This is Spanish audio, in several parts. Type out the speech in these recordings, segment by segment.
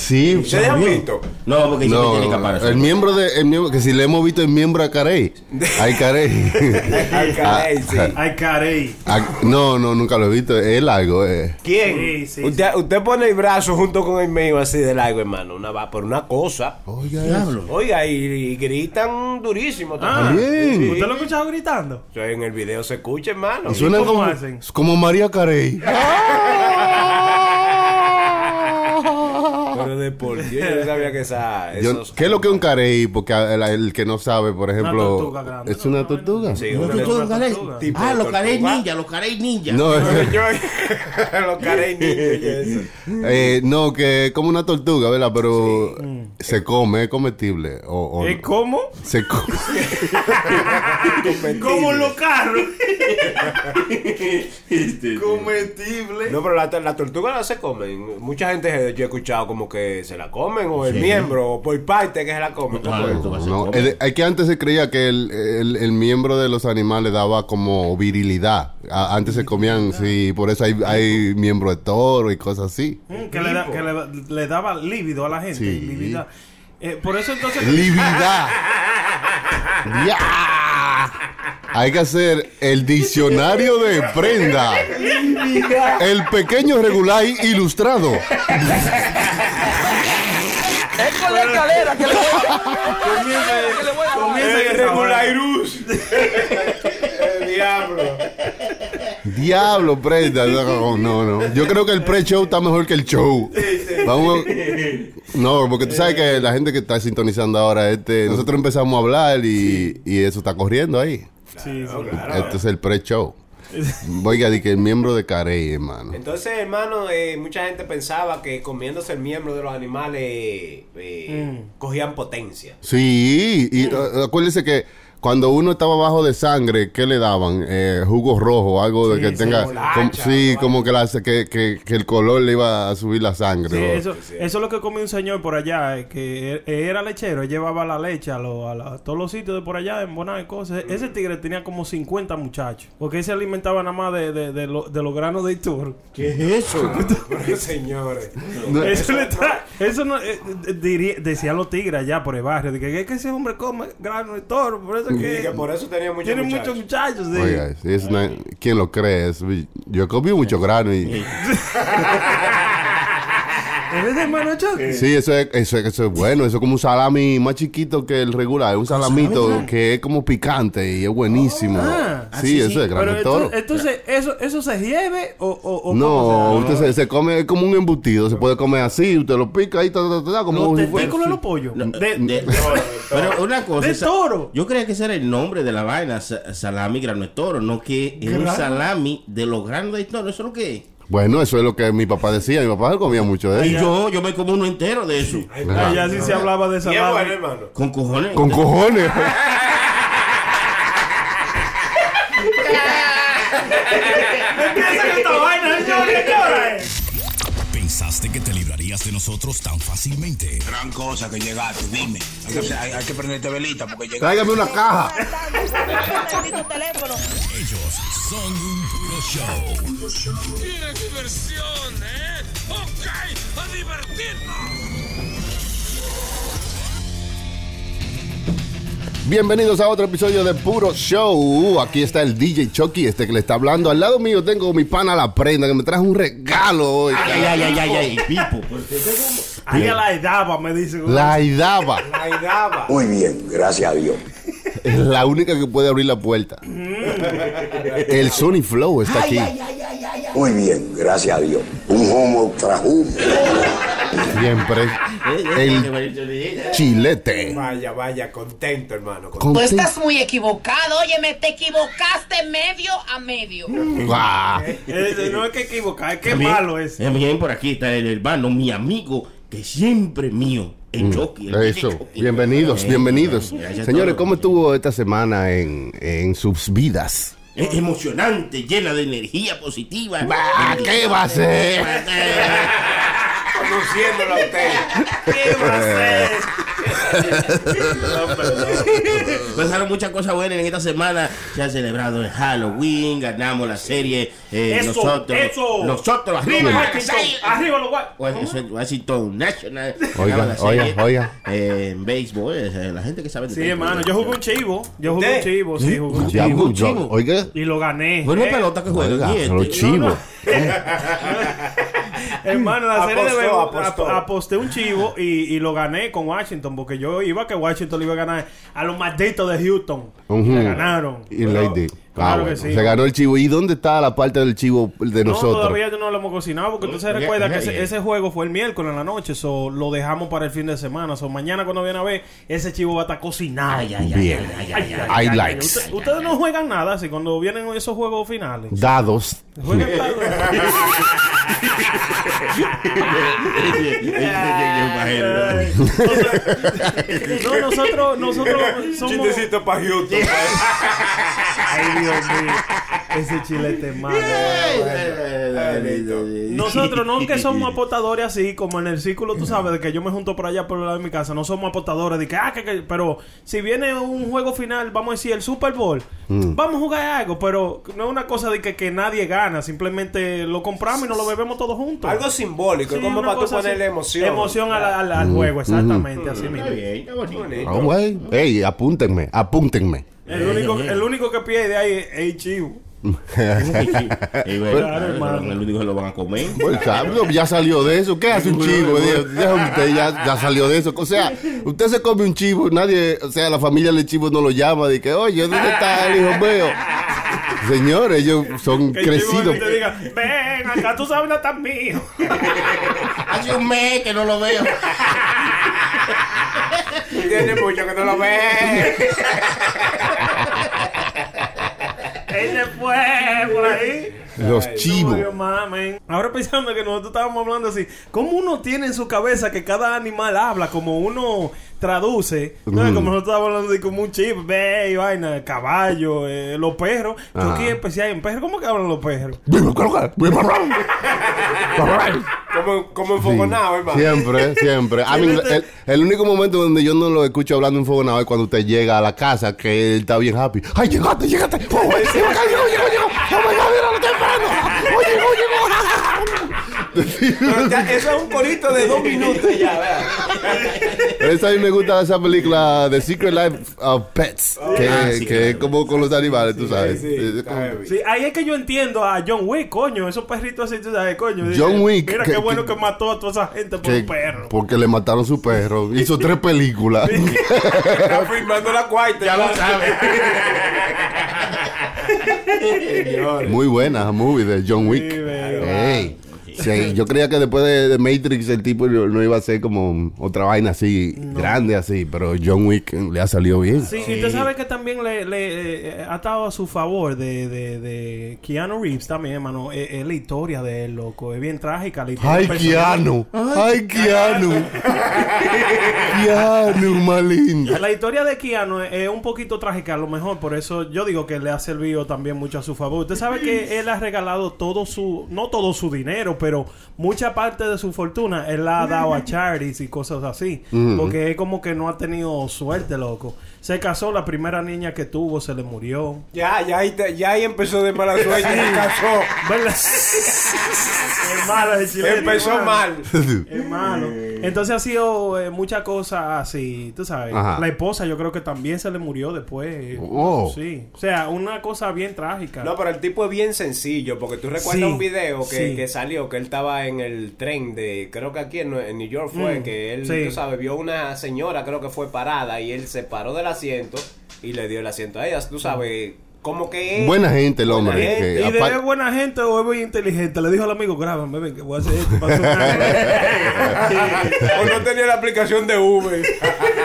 Sí, ¿Ustedes han visto? No, porque siempre No, tiene caparazón. el miembro de el miembro, que si le hemos visto el miembro a Carey. Hay Carey. Ay, caray, sí. Ay, carey. Ah, no, no, nunca lo he visto. Es largo, eh. ¿Quién? Sí, sí, usted, usted pone el brazo junto con el mío así de largo, hermano. Una va por una cosa. Oiga, Diablo. Oiga, y, y gritan durísimo. Ah, También. Sí. ¿Usted lo ha escuchado gritando? O sea, En el video se escucha, hermano. Y suena cómo como, hacen? como María Carey. De por Dios, yo no sabía que esa. Yo- ¿Qué es lo que es un carey? Porque el, el que no sabe, por ejemplo, tortuga grande. es una tortuga. Sí, ¿Los una- una tortuga. Tipo Ah, los carey tortuga. ninja, los carey ninja. No, los carey eso. eh, no, que es como una tortuga, ¿verdad? Pero se come, es comestible. O, o ¿Es cómo? se co- Como los carros. Comestible. No, pero la, la tortuga no se comen. Mucha gente yo he escuchado como que se la comen, o el miembro, o por parte que se la comen. Es que antes se creía que el, el- el miembro de los animales daba como virilidad. A- antes se comían, sí, por eso hay, hay miembro de toro y cosas así. Mm, que le, da- que le, le daba lívido a la gente. Sí. lividad. Eh, por eso entonces. Lividad. Ya. Hay que hacer el diccionario de prenda. El pequeño regular ilustrado. Comienza El esa hora. regulairus. El diablo. Diablo, prenda. No, no, no. Yo creo que el pre-show está mejor que el show. Vamos. No, porque tú sabes que la gente que está sintonizando ahora, este, nosotros empezamos a hablar y, y eso está corriendo ahí. Sí, sí. Este es el pre-show. Oiga, di que el miembro de Carey, hermano. Entonces, hermano, eh, mucha gente pensaba que comiéndose el miembro de los animales eh, cogían potencia. Sí, y uh, acuérdese que cuando uno estaba bajo de sangre, ¿qué le daban? Eh, jugo rojo, algo de Sí, que sí, tenga. bolacha, com- sí, como que, la, que, que, que el color le iba a subir la sangre. Sí, ¿no? eso, eso es lo que comía un señor por allá, eh, que e- era lechero, él llevaba la leche a, lo- a la- a todos los sitios de por allá, en Bonao y cosas. Ese tigre tenía como 50 muchachos, porque él se alimentaba nada más de, de, de, lo- de los granos de toro. ¿Qué es eso? Señores. No, Eso, le tra- eso no, eh, eh, diría- decían los tigres allá por el barrio, de que, que ese hombre come grano de toro, por eso Y que, que por eso tenía muchos tiene muchachos. muchos muchachos. sí. Oiga, sí, es una- ¿quién lo cree? Es- yo comí mucho grano y. ¿Eres de hermano Chucky? Sí, eso es, eso, es- eso es bueno. Eso es como un salami más chiquito que el regular. Un salamito que es como picante y es buenísimo. Ah. sí, Ah, sí, eso sí. es grano Pero toro. entonces, ¿eso, ¿eso se hieve o, o, o No, cómo usted se, se come como un embutido. Se puede comer así. Usted lo pica ahí, ta, ta, ta, como ¿Los testículos de los pollos? No, De- de- pero una cosa. de toro. Yo creía que ese era el nombre de la vaina, sa- salami grano de toro, no que es un salami de los granos de toro. ¿Eso es lo que es? Bueno, eso es lo que mi papá decía. Mi papá comía mucho de Y eso. yo, yo me como uno entero de eso. Allá sí se hablaba de Y es salami. bueno, hermano. Con cojones. Con cojones. nosotros tan fácilmente? Gran cosa que llegaste, dime. Hay que, hay, hay que prenderte velita porque llegaste. Tráigame una caja. Ellos son un puro show. ¡Qué diversión, eh! ¡Ok! ¡A divertirnos! Bienvenidos a otro episodio de Puro Show. Aquí está el DJ Chucky, este que le está hablando. Al lado mío tengo mi pana La Prenda, que me trajo un regalo hoy. Ay, ay, ay, ay, ay, Pipo. Ahí a la edad, me dice. La Idaba. Ahí daba. Muy bien, gracias a Dios. Es la única que puede abrir la puerta. El Sony Flow está aquí. Muy bien, gracias a Dios. Un homo tras humo. Siempre. El chilete. Vaya, vaya, contento, hermano. Con- Tú estás muy equivocado, óyeme, te equivocaste medio a medio. Guau. Eh, no es que equivocar, es que También- malo es. También por aquí está el hermano, mi amigo, que siempre es mío, el Chucky. el Mm, Eso. Chucky. Bienvenidos, Eh, bienvenidos. gracias a Señores. ¿cómo estuvo esta semana en, en sus vidas? Es emocionante, llena de energía positiva. Bah, ¿qué va a ser? conociéndolo a usted. ¿Qué va a hacer? Pasaron muchas cosas buenas en esta semana. Se ha celebrado el Halloween, ganamos la serie. eh, Eso, nosotros, eso. nosotros, Arriba, arriba. Washington. Arriba los guay. Washington, Washington National. Oiga, oiga, oiga. eh, en béisbol, eh, la gente que sabe de Sí, hermano, yo jugué un chivo. Yo jugué un chivo, sí, jugué un chivo. chivo, chivo. Oiga, Y lo gané. Bueno, Eh, pelota que juega. los chivos. Hermano, la serie de Apostó, béisbol, apostó. ap- aposté un chivo y, y lo gané con Washington porque yo iba que Washington le iba a ganar a los malditos de Houston. Le ganaron. Y Lady. Claro Ah, que sí. Se ganó el chivo. ¿Y dónde está la parte del chivo de No, nosotros? todavía yo no lo hemos cocinado porque entonces Oye, recuerda que ese, ese juego fue el miércoles en la noche, so lo dejamos para el fin de semana. So mañana cuando viene a ver, ese chivo va a estar cocinado. Ay, ay, ay, Bien. ay, ay, ay, I likes. Usted- ustedes no juegan nada así cuando vienen esos juegos finales. Dados. Juegan dados. no, nosotros, nosotros somos. Chistecito para Houston. Dios mío. Ese chilete es malo. Nosotros no que somos apostadores así, como en el círculo, tú sabes, de que yo me junto por allá por el lado de mi casa, no somos apostadores de que, ah, que, que- pero si viene un juego final, vamos a decir el Super Bowl, vamos a jugar algo, pero no es una cosa de que, que nadie gana, simplemente lo compramos y nos lo bebemos todos juntos. Algo simbólico, Sí, como para tú ponerle emoción. Emoción al, al- al juego, exactamente, así mismo. Ah. Ey, apúntenme, apúntenme. El único, el único que pierde ahí es el chivo. Claro, hermano. El único que lo van a comer. Pues, ya salió de eso. ¿Qué hace un chivo? Usted, ya, ya salió de eso. O sea, usted se come un chivo, nadie, o sea, la familia del chivo no lo llama. De que, oye, ¿dónde está el hijo mío? Señores, ellos son el chivo crecidos. te diga, ven acá, tú sabes no estás mío. Hace un mes que no lo veo. Tiene mucho que no lo ve. Él se fue por ahí. Los chivos. Ahora pensando que nosotros estábamos hablando así, ¿cómo uno tiene en su cabeza que cada animal habla? Como uno traduce, ¿no? Como nosotros estábamos hablando de como un chip, ve y vaina, el caballo, eh, los perros. Yo aquí especial en perros, ¿cómo que hablan los perros? Como, como enfogonado, hermano. Siempre, siempre. A mí, el, el único momento donde yo no lo escucho hablando en fuego es cuando usted llega a la casa, que él está bien happy. ¡Ay, llegaste, llegaste! ¡Oh, llegó, llegó, llegó! ¡Oh, my God, mira lo temprano! ¡Oye, oye, Pero ya, eso es un corito de dos minutos ya, vea. Esa a mí me gusta esa película The Secret Life of Pets, que, Ah, sí, que es como con los animales, tú sabes. sí, como-. Sí, ahí es que yo entiendo a John Wick, coño, esos perritos así, tú sabes, coño. John Wick, Mira que- qué bueno que- que, mató a toda esa gente por que- un perro. porque le mataron su perro. Hizo tres películas. Está firmando la cuarta. Ya lo sabes. Muy buena movie de John Wick. Sí. Sí, yo creía que después de, de Matrix el tipo no no iba a ser como otra vaina así, grande así, pero John Wick le ha salido bien. Sí, y usted sabe que también le, le, eh, ha estado a su favor de, de, de Keanu Reeves también, hermano. Es, es la historia de él, loco. Es bien trágica la historia. ¡Ay. Keanu! ¡Ay, Keanu! ¡Keanu, más lindo! La historia de Keanu es, es un poquito trágica, a lo mejor. Por eso yo digo que le ha servido también mucho a su favor. Usted sabe que él ha regalado todo su... No todo su dinero, pero mucha parte de su fortuna él la ha dado a charities y cosas así. Porque es como que no ha tenido suerte, loco. Se casó, la primera niña que tuvo se le murió. Ya, ya ahí, te- ya ahí empezó de mala suerte. Se casó. ¿Verdad? es malo. Empezó hermano. mal. Es malo. Entonces ha sido eh, muchas cosas así, tú sabes. Ajá. La esposa yo creo que también se le murió después. Oh. Sí. O sea, una cosa bien trágica. No, pero el tipo es bien sencillo, porque tú recuerdas Sí, un video que, sí. que salió, que él estaba en el tren de, creo que aquí en, en New York fue, Mm, que él, sí. tú sabes, vio una señora, creo que fue parada, y él se paró del asiento y le dio el asiento a ella, tú sabes, como que... Buena gente el hombre. gente. que ¿Y de buena gente o es muy inteligente? Le dijo al amigo, grábame, ven, que voy a hacer esto. para sonar". o no tenía la aplicación de Uber.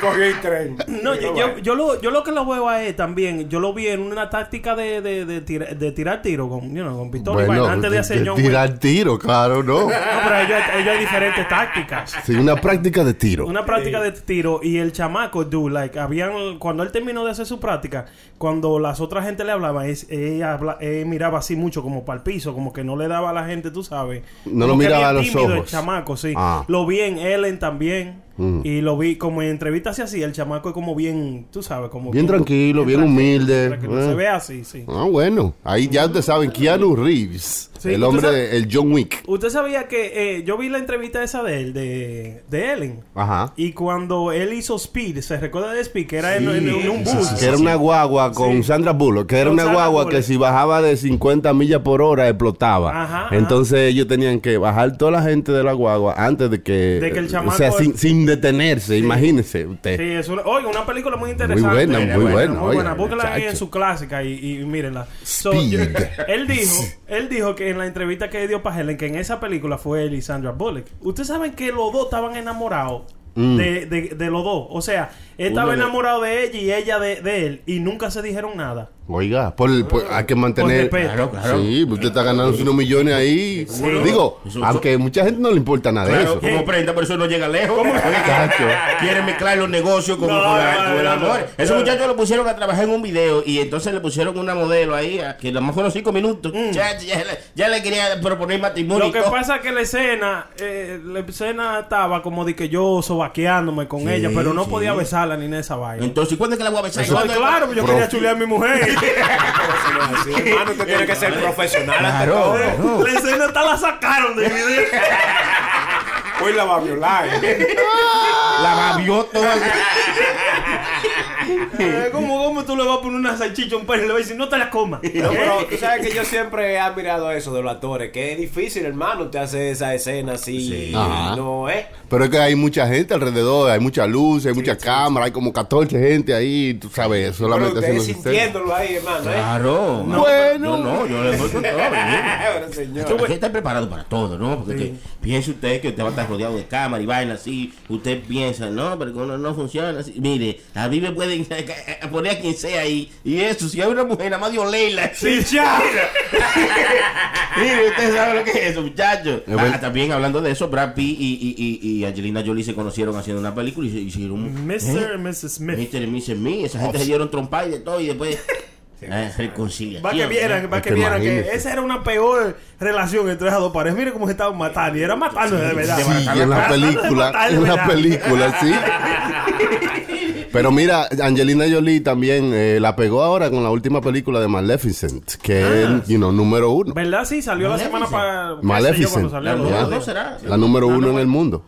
Cogí el tren. No, yo, yo, yo lo, yo lo que lo veo a él también, yo lo vi en una táctica de, de, de, tira- de tirar tiro con, you know, con pistola Bueno, antes de hacer John Wick. tirar tiro, claro, ¿no? No, pero ellos, ellos hay diferentes tácticas. Sí, una práctica de tiro. Una práctica de tiro y el chamaco, dude, like, habían, cuando él terminó de hacer su práctica, cuando las otras gente le hablaban, es, él, habla- él miraba así mucho como para el piso, como que no le daba a la gente, tú sabes. No lo Como miraba a los tímido El ojos. chamaco, sí. Ah. Lo vi en Ellen también. Mm. Y lo vi como en entrevistas así, así, el chamaco es como bien, tú sabes, como Bien tranquilo, bien humilde. tranquilo. Eh. Se ve así, sí. Ah, bueno. Ahí ya ustedes saben, Keanu Reeves. Sí, el ¿usted hombre, sabe? el John Wick. Usted sabía que eh, yo vi la entrevista esa de él, de, de Ellen. Ajá. Y cuando él hizo Speed, ¿se recuerda de Speed? Que era en, en- en un bus. Que era una guagua con. Sandra Bullock, que era Con una Sandra guagua Bullock. que si bajaba de 50 millas por hora explotaba. Ajá, ajá. Entonces ellos tenían que bajar toda la gente de la guagua antes de que... De que el O chamaco- sea, sin, sin detenerse, imagínese usted. Sí, es una, oiga, una película muy interesante. buena, muy buena, Muy oiga, buena. Búsquela ahí en su clásica y, y mírenla. So, yo- él dijo, él dijo que en la entrevista que dio para Helen, que en esa película fue él y Sandra Bullock. Ustedes saben que los dos estaban enamorados. Mm. De, de, de los dos. O sea, él estaba enamorado de ella y ella de, de él. Y nunca se dijeron nada. Oiga, por, por- hay que mantener... Claro, claro. Sí, usted está ganando unos millones ahí. Digo, Eso- aunque mucha gente no le importa nada de Claro, eso. como prenda, por eso no llega lejos. Chacho. Quieren mezclar los negocios con, No, con la- no, con el no, amor. no. Esos muchachos lo pusieron a trabajar en un video y entonces le pusieron una modelo ahí a- que a lo mejor unos cinco minutos. Ya, ya le, ya le quería proponer matrimonio. Mm. Lo que pasa es que la escena, eh, la escena estaba como de que yo sobaqueándome con ella, pero no sí. podía besarla ni en esa vaina. Entonces, ¿cuándo es que la voy a besar? Eso, claro, yo quería chulear a mi mujer. Hermano, usted tiene que ser profesional Claro, todo. claro. la escena hasta la sacaron de video. Hoy la va a violar. La babió toda. Eh, ¿Cómo, ¿Cómo tú le vas a poner una salchicha a un perro y le vas a decir, no te la comas? No, pero tú sabes que yo siempre he admirado eso de los actores, que es difícil, hermano, te hace esa escena así. Sí. Ajá. No es. Pero es que hay mucha gente alrededor, hay mucha luz, hay mucha cámara, hay como 14 gente ahí, tú sabes, Pero solamente usted haciendo su escena. sintiéndolo ahí, hermano, ¿eh? Claro. No, Bueno. No, no, yo le doy con todo. Bueno, señor. Hay que estar preparado para todo, ¿no? Porque que- piense usted que usted va a estar rodeado de cámara y vaina así. Usted piensa, no, pero uno no funciona así. Mire, a mí me pueden poner a quien sea ahí. Y eso, si hay una mujer, nada más dio Leila. Sí, ya. Mire, usted sabe lo que es eso, muchachos. Ah, también hablando de eso, Brad Pitt y, y, y, y Angelina Jolie se conocieron haciendo una película y se hicieron. Mr. ¿eh? Mrs. Smith. Mr. y Mrs. Me. Esa gente se dieron trompa y de todo y después. eh, reconciliación. Va que vieran, va que que vieran que esa era una peor relación entre esas dos parejas. Mire cómo se estaban matando. Y era matando de verdad. Sí, en la película, en la película, sí. Pero mira, Angelina Jolie también eh, la pegó ahora con la última película de Maleficent, que Ah. es, you know, número uno. ¿Verdad? Sí, salió la semana para. Maleficent. Dos será. La número uno en el mundo.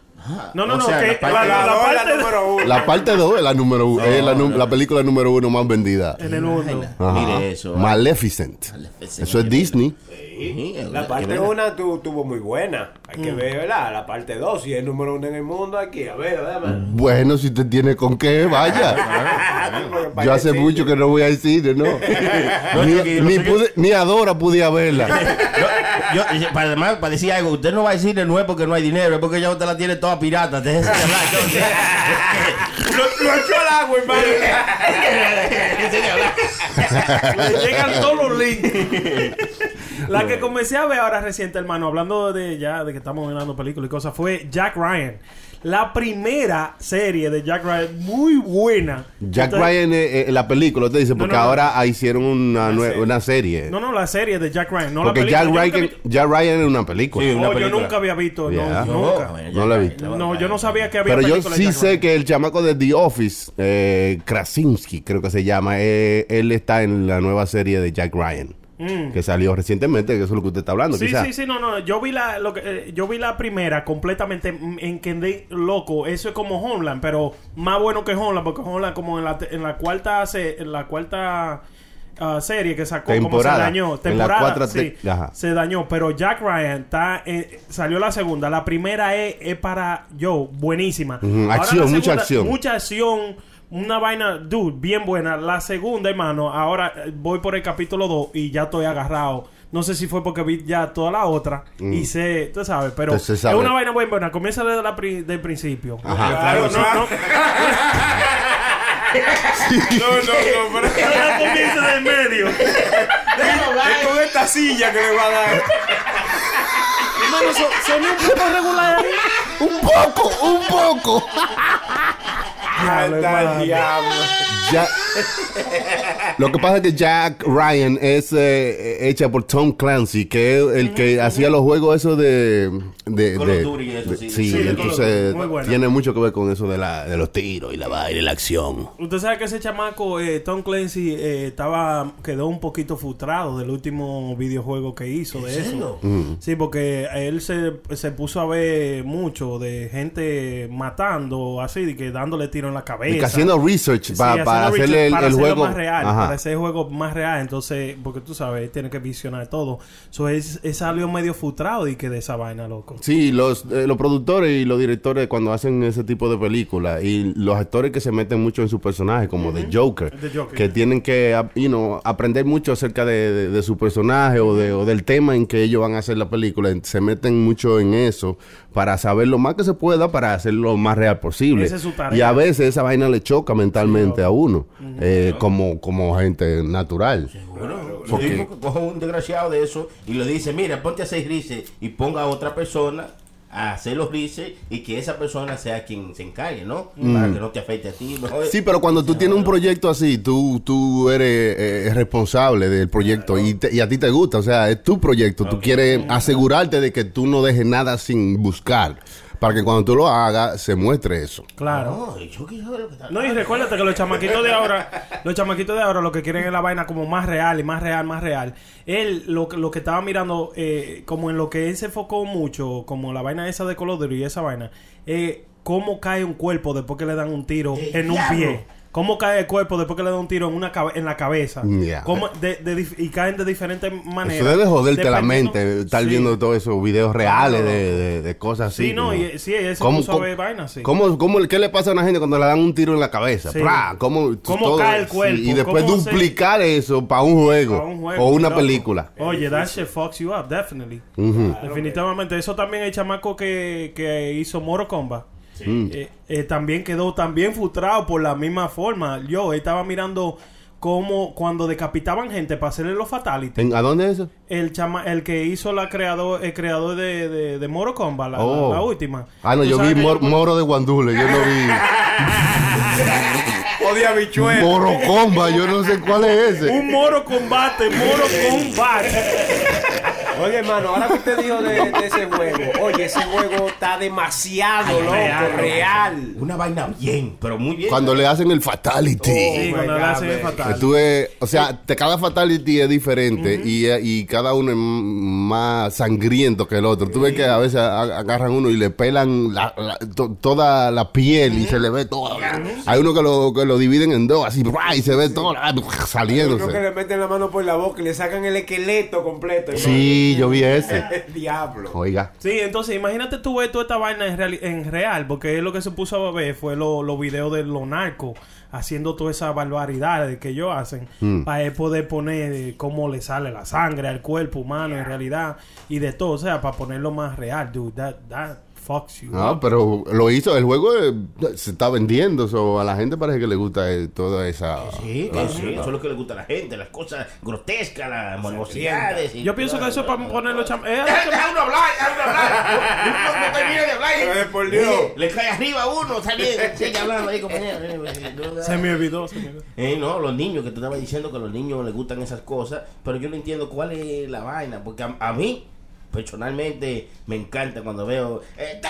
No, no, O no. sea, que la parte- la- la de- número uno. La parte 2 es la número uno, es la, película número uno más vendida. en el mundo. Ajá. Mire eso. Maleficent. Eso es Disney. Sí, La parte 1 tuvo muy buena. Hay que ver, ¿verdad? La parte 2, si es el número uno en el mundo, aquí, a ver, ¿verdad? Bueno, si usted tiene con qué, vaya. Yo hace decir- mucho que no voy al cine, ¿no? ni, ni, pude- ni Adora pude verla. Yo, yo, para además, para decir algo, usted no va a decir no es porque no hay dinero, es porque ya usted la tiene toda pirata. Déjese de hablar, entonces. Lo, lo echó al agua, hermano. Le llegan todos los links. La que comencé a ver ahora reciente, hermano, hablando de ya de que estamos mirando películas y cosas, fue Jack Ryan. La primera serie de Jack Ryan, muy buena. Jack Entonces- Ryan, eh, eh, la película, te dice, porque no, no. ahora ah, hicieron una, una serie. No, no, la serie de Jack Ryan, no porque la Jack película. Yo Ryan, vi- Jack Ryan es una película. Sí, una yo nunca había visto, no, Yeah. nunca. No la he visto. No, yo no sabía que había Pero yo de sí Jack sé Ryan. que el chamaco de The Office, eh, Krasinski, creo que se llama, eh, él está en la nueva serie de Jack Ryan, que salió recientemente, que eso es lo que usted está hablando, Mm. Sí, sí, sí, no, no. Yo vi la, lo que, eh, yo vi la primera completamente mm, en que loco. Eso es como Homeland, pero más bueno que Homeland, porque Homeland como en la, en la cuarta, se- en la cuarta ah, serie que sacó, como se Temporada. dañó. En la Temporada, cuarta sí, te- ajá. se dañó. Pero Jack Ryan está, eh, salió la segunda. La primera es, es para yo, buenísima. Acción, mucha acción. Mucha acción. Una vaina, dude, bien buena. La segunda, hermano, ahora eh, voy por el capítulo 2 y ya estoy agarrado. No sé si fue porque vi ya toda la otra y sé, tú sabes, pero Entonces, es una vaina buena, buena. Comienza desde la pri- del principio. Ajá. Claro, No, no, no. No, no, no, pero la comienza del medio. es con esta silla que le va a dar. Hermano, so- sonó un poco regular ahí. Un poco, un poco. Diablo, Anda hermano. el diablo. Ya- Lo que pasa es que Jack Ryan es eh, hecha por Tom Clancy, que es el que hacía los juegos esos de... de, de- y eso, de- sí. sí, Sí, de entonces tiene mucho que ver con eso de, la, de los tiros y la vaina y la acción. Usted sabe que ese chamaco, eh, Tom Clancy, eh, estaba quedó un poquito frustrado del último videojuego que hizo de eso. Sí, porque él se, se puso a ver mucho de gente matando, así, de que dándole tiro en la cabeza. Y que haciendo research Sí, pa- haciendo para hacerle el, para el juego más real, Ajá. para hacer el juego más real. Entonces, porque tú sabes, tiene que visionar todo. So, él, él salió medio frustrado y que de esa vaina, loco. Sí, los, eh, los productores y los directores cuando hacen ese tipo de películas y los actores que se meten mucho en su personaje, como The Joker, The Joker. que tienen que you know, aprender mucho acerca de, de- de su personaje o, de, o del tema en que ellos van a hacer la película, se meten mucho en eso para saber lo más que se pueda para hacerlo lo más real posible. Esa es su tarea. Y a veces esa vaina le choca mentalmente a uno, eh, como, como gente natural. Porque- que coja un desgraciado de eso y le dice, mira, ponte a hacer grises y ponga a otra persona a hacer los grises y que esa persona sea quien se encargue, ¿no? Para que no te afecte a ti. mejor- Sí, pero cuando tú tienes un proyecto así, tú, tú eres eh, responsable del proyecto y, te- y a ti te gusta, o sea, es tu proyecto. Tú quieres asegurarte de que tú no dejes nada sin buscar, para que cuando tú lo hagas se muestre eso. Claro. No, y recuérdate que los chamaquitos de ahora, los chamaquitos de ahora lo que quieren es la vaina como más real y más real, más real. Él lo, que- lo que estaba mirando, eh, como en lo que él se enfocó mucho, como la vaina esa de Duty y esa vaina, eh, cómo cae un cuerpo después que le dan un tiro ¡El en un pie. Cómo cae el cuerpo después que le dan un tiro en una cabe- en la cabeza. Ya. Cómo de- de dif- y caen de diferentes maneras. Eso debe joderte la mente, estar Sí. viendo todos esos videos reales de, de- cosas así. Sí, no, y, sí, él se ¿Cómo- cómo- ver vainas, sí. ¿Cómo, cómo, qué le pasa a una gente cuando le dan un tiro en la cabeza? Sí. ¿Cómo, ¿Cómo cae el cuerpo? y después ¿Cómo se- duplicar eso para un juego, a un juego, o una loco. película. Oye, that shit fucks you up, definitely. Definitivamente. Eso también el chamaco que, que hizo Moro Mm. eh, eh, también quedó también frustrado por la misma forma. Yo estaba mirando cómo cuando decapitaban gente para hacerle los fatalities. ¿En- ¿A dónde es eso? El chama, el que hizo la creador, el creador de, de, de Moro la, la- Oh. la última. Ah, no, yo vi que Mor- yo- Moro de Guandule, yo no vi Odia habichuela. Moro Comba, yo no sé cuál es ese. Un Moro Combate, Moro Combat. Oye, hermano, ahora que usted dijo de, de ese juego, oye, ese juego está demasiado loco, real, real. Una vaina bien, pero muy bien. Cuando le hacen el fatality. Sí, my cuando le hacen el man. Que fatal. tú ves- o sea, te- cada fatality es diferente y, y cada uno es más sangriento que el otro. Tú ves que a veces agarran uno y le pelan la- la- to- toda la piel y se le ve todo. Hay uno que lo, que lo dividen en dos, así, y se ve todo ah, Creo que saliéndose. le meten la mano por la boca y le sacan el esqueleto completo. hermano. Sí, yo vi ese. El diablo. Oiga. Sí, entonces imagínate tú ver toda esta vaina en, reali- en real, porque él lo que se puso a ver fue lo- los videos de los narcos haciendo todas esas barbaridades que ellos hacen Mm. para él poder poner eh, cómo le sale la sangre al cuerpo humano en realidad y de todo, o sea, para ponerlo más real, dude, that, that fucks you. No, up. pero lo hizo, el juego eh, se está vendiendo, so, a la gente parece que le gusta eh, toda esa... Sí, sí, eso es lo que le gusta a la gente, las cosas grotescas, las morbosidades. y Yo pienso que eso es para ponerlo cham... eh, Deja uno hablar, deja uno hablar. Uno no termina de hablar. Por Dios. Le cae arriba a uno. Sigue hablando ahí, compañero. se me olvidó, se me olvidó. Eh, no, los niños, que tú estabas diciendo que a los niños les gustan esas cosas, pero yo no entiendo cuál es la vaina, porque a, a mí, personalmente, me encanta cuando veo, eh,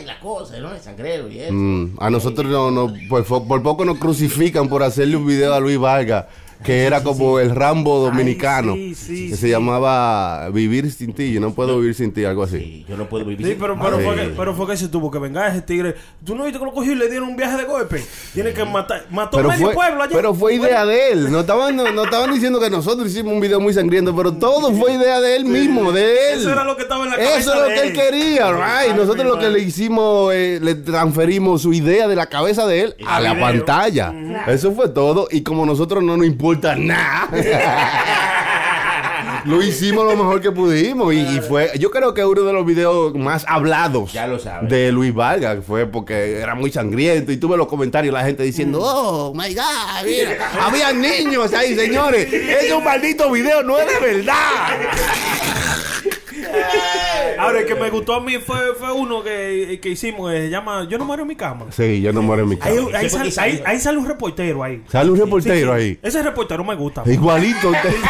y la cosa, ¿no? El sangrero y eso. Mm, a nosotros no, no por, por poco nos crucifican por hacerle un video a Luis Vargas, que era como el Rambo dominicano, sí, sí, que sí. se llamaba Vivir sin ti, yo no puedo vivir sin ti, algo así. Sí, yo no puedo vivir Sí, sin- pero, pero, Sí. fue que, pero fue que se tuvo que vengar ese tigre. ¿Tú no viste que lo cogió y le dieron un viaje de golpe? Tiene que matar. Mató Pero medio fue, pueblo allá. pero fue idea de él. No estaban, no, no estaban diciendo que nosotros hicimos un video muy sangriento, pero todo fue idea de él mismo, de él. Eso era lo que estaba en la cabeza Eso es lo de que él él. quería, right. Nosotros lo que le hicimos, eh, le transferimos su idea de la cabeza de él a la video. pantalla. Eso fue todo. Y como nosotros no nos importa nada. lo hicimos lo mejor que pudimos y, y fue, yo creo que uno de los videos más hablados Ya lo sabes. de Luis Vargas fue porque era muy sangriento y tuve los comentarios la gente diciendo, Mm. oh my God, mira, había niños ahí, señores, es un maldito video, no es de verdad. Ahora, el que me gustó a mí fue, fue uno que, que hicimos, que se llama Yo no muero en mi cama. Sí, yo no muero en mi Ahí, casa. ahí sal- ahí- sale- ahí sale un reportero ahí. Sale un reportero Sí, sí. ahí. Ese reportero me gusta. Igualito. usted.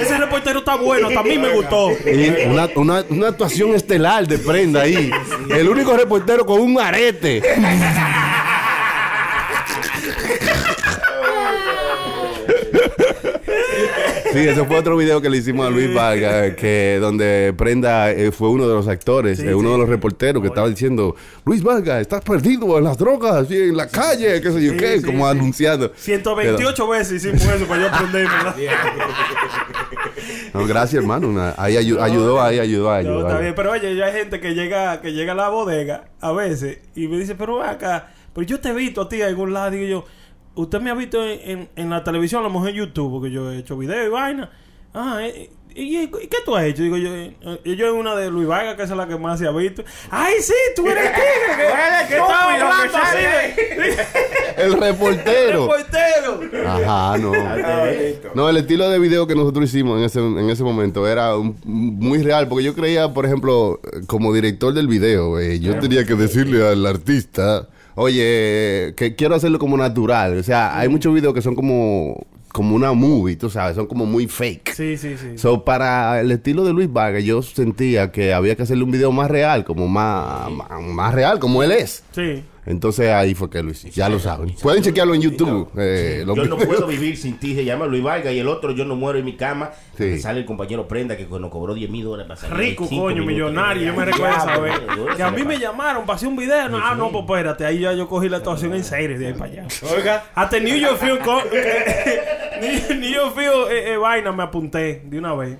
Ese reportero está bueno, hasta a mí me gustó. Y una, una, una actuación estelar de prenda ahí. El único reportero con un arete. Sí, ese fue otro video que le hicimos a Luis Vargas, que donde Prenda eh, fue uno de los actores, eh, uno de los reporteros que estaba diciendo, Luis Vargas, estás perdido en las drogas y en la calle, qué sé yo qué, como anunciando. 128 veces hicimos eso para yo aprenderme. No, gracias, hermano. una- ahí ayu- ayudó, ahí ayudó, ahí No, ayudó. está bien, pero oye, ya hay gente que llega, que llega a la bodega a veces y me dice, pero acá, pero yo te he visto a ti en algún lado, digo yo, usted me ha visto en, en, en la televisión, a lo mejor en YouTube, porque yo he hecho video y vaina. Ah, eh, ¿y, y qué tú has hecho? Digo yo, eh, yo en una de Luis Vargas, que esa es la que más se ha visto. ¡Ay, sí! ¡Tú eres el tigre! que, que estaba estúpido que hablando así sale de- El reportero. ¡Reportero! Ajá, no. No, el estilo de video que nosotros hicimos en ese, en ese momento era un- muy real, porque yo creía, por ejemplo, como director del video, eh, yo tenía que decirle al artista, oye, que quiero hacerlo como natural. O sea, hay muchos videos que son como, como una movie, tú sabes, son como muy fake. Sí, sí, sí. So, para el estilo de Luis Vargas, yo sentía que había que hacerle un video más real, como más, más, más real, como él es. Sí. Entonces ahí fue que lo hicimos. Ya lo saben. Pueden chequearlo en YouTube. eh, los Yo no videos. puedo vivir sin ti, se llama Luis Vargas y el otro Yo no muero en mi cama. Sí. Sale el compañero Prenda que nos cobró 10 mil dólares para salir. Rico, coño, minutos. millonario. Yo me recuerdo esa vez. Diablo, Que a mí me llamaron para hacer un video. No, ah, no, pues espérate. Ahí ya yo cogí la actuación en serio de ahí para allá. Oiga. Hasta New York New- New York Film, eh, eh, vaina me apunté de una vez.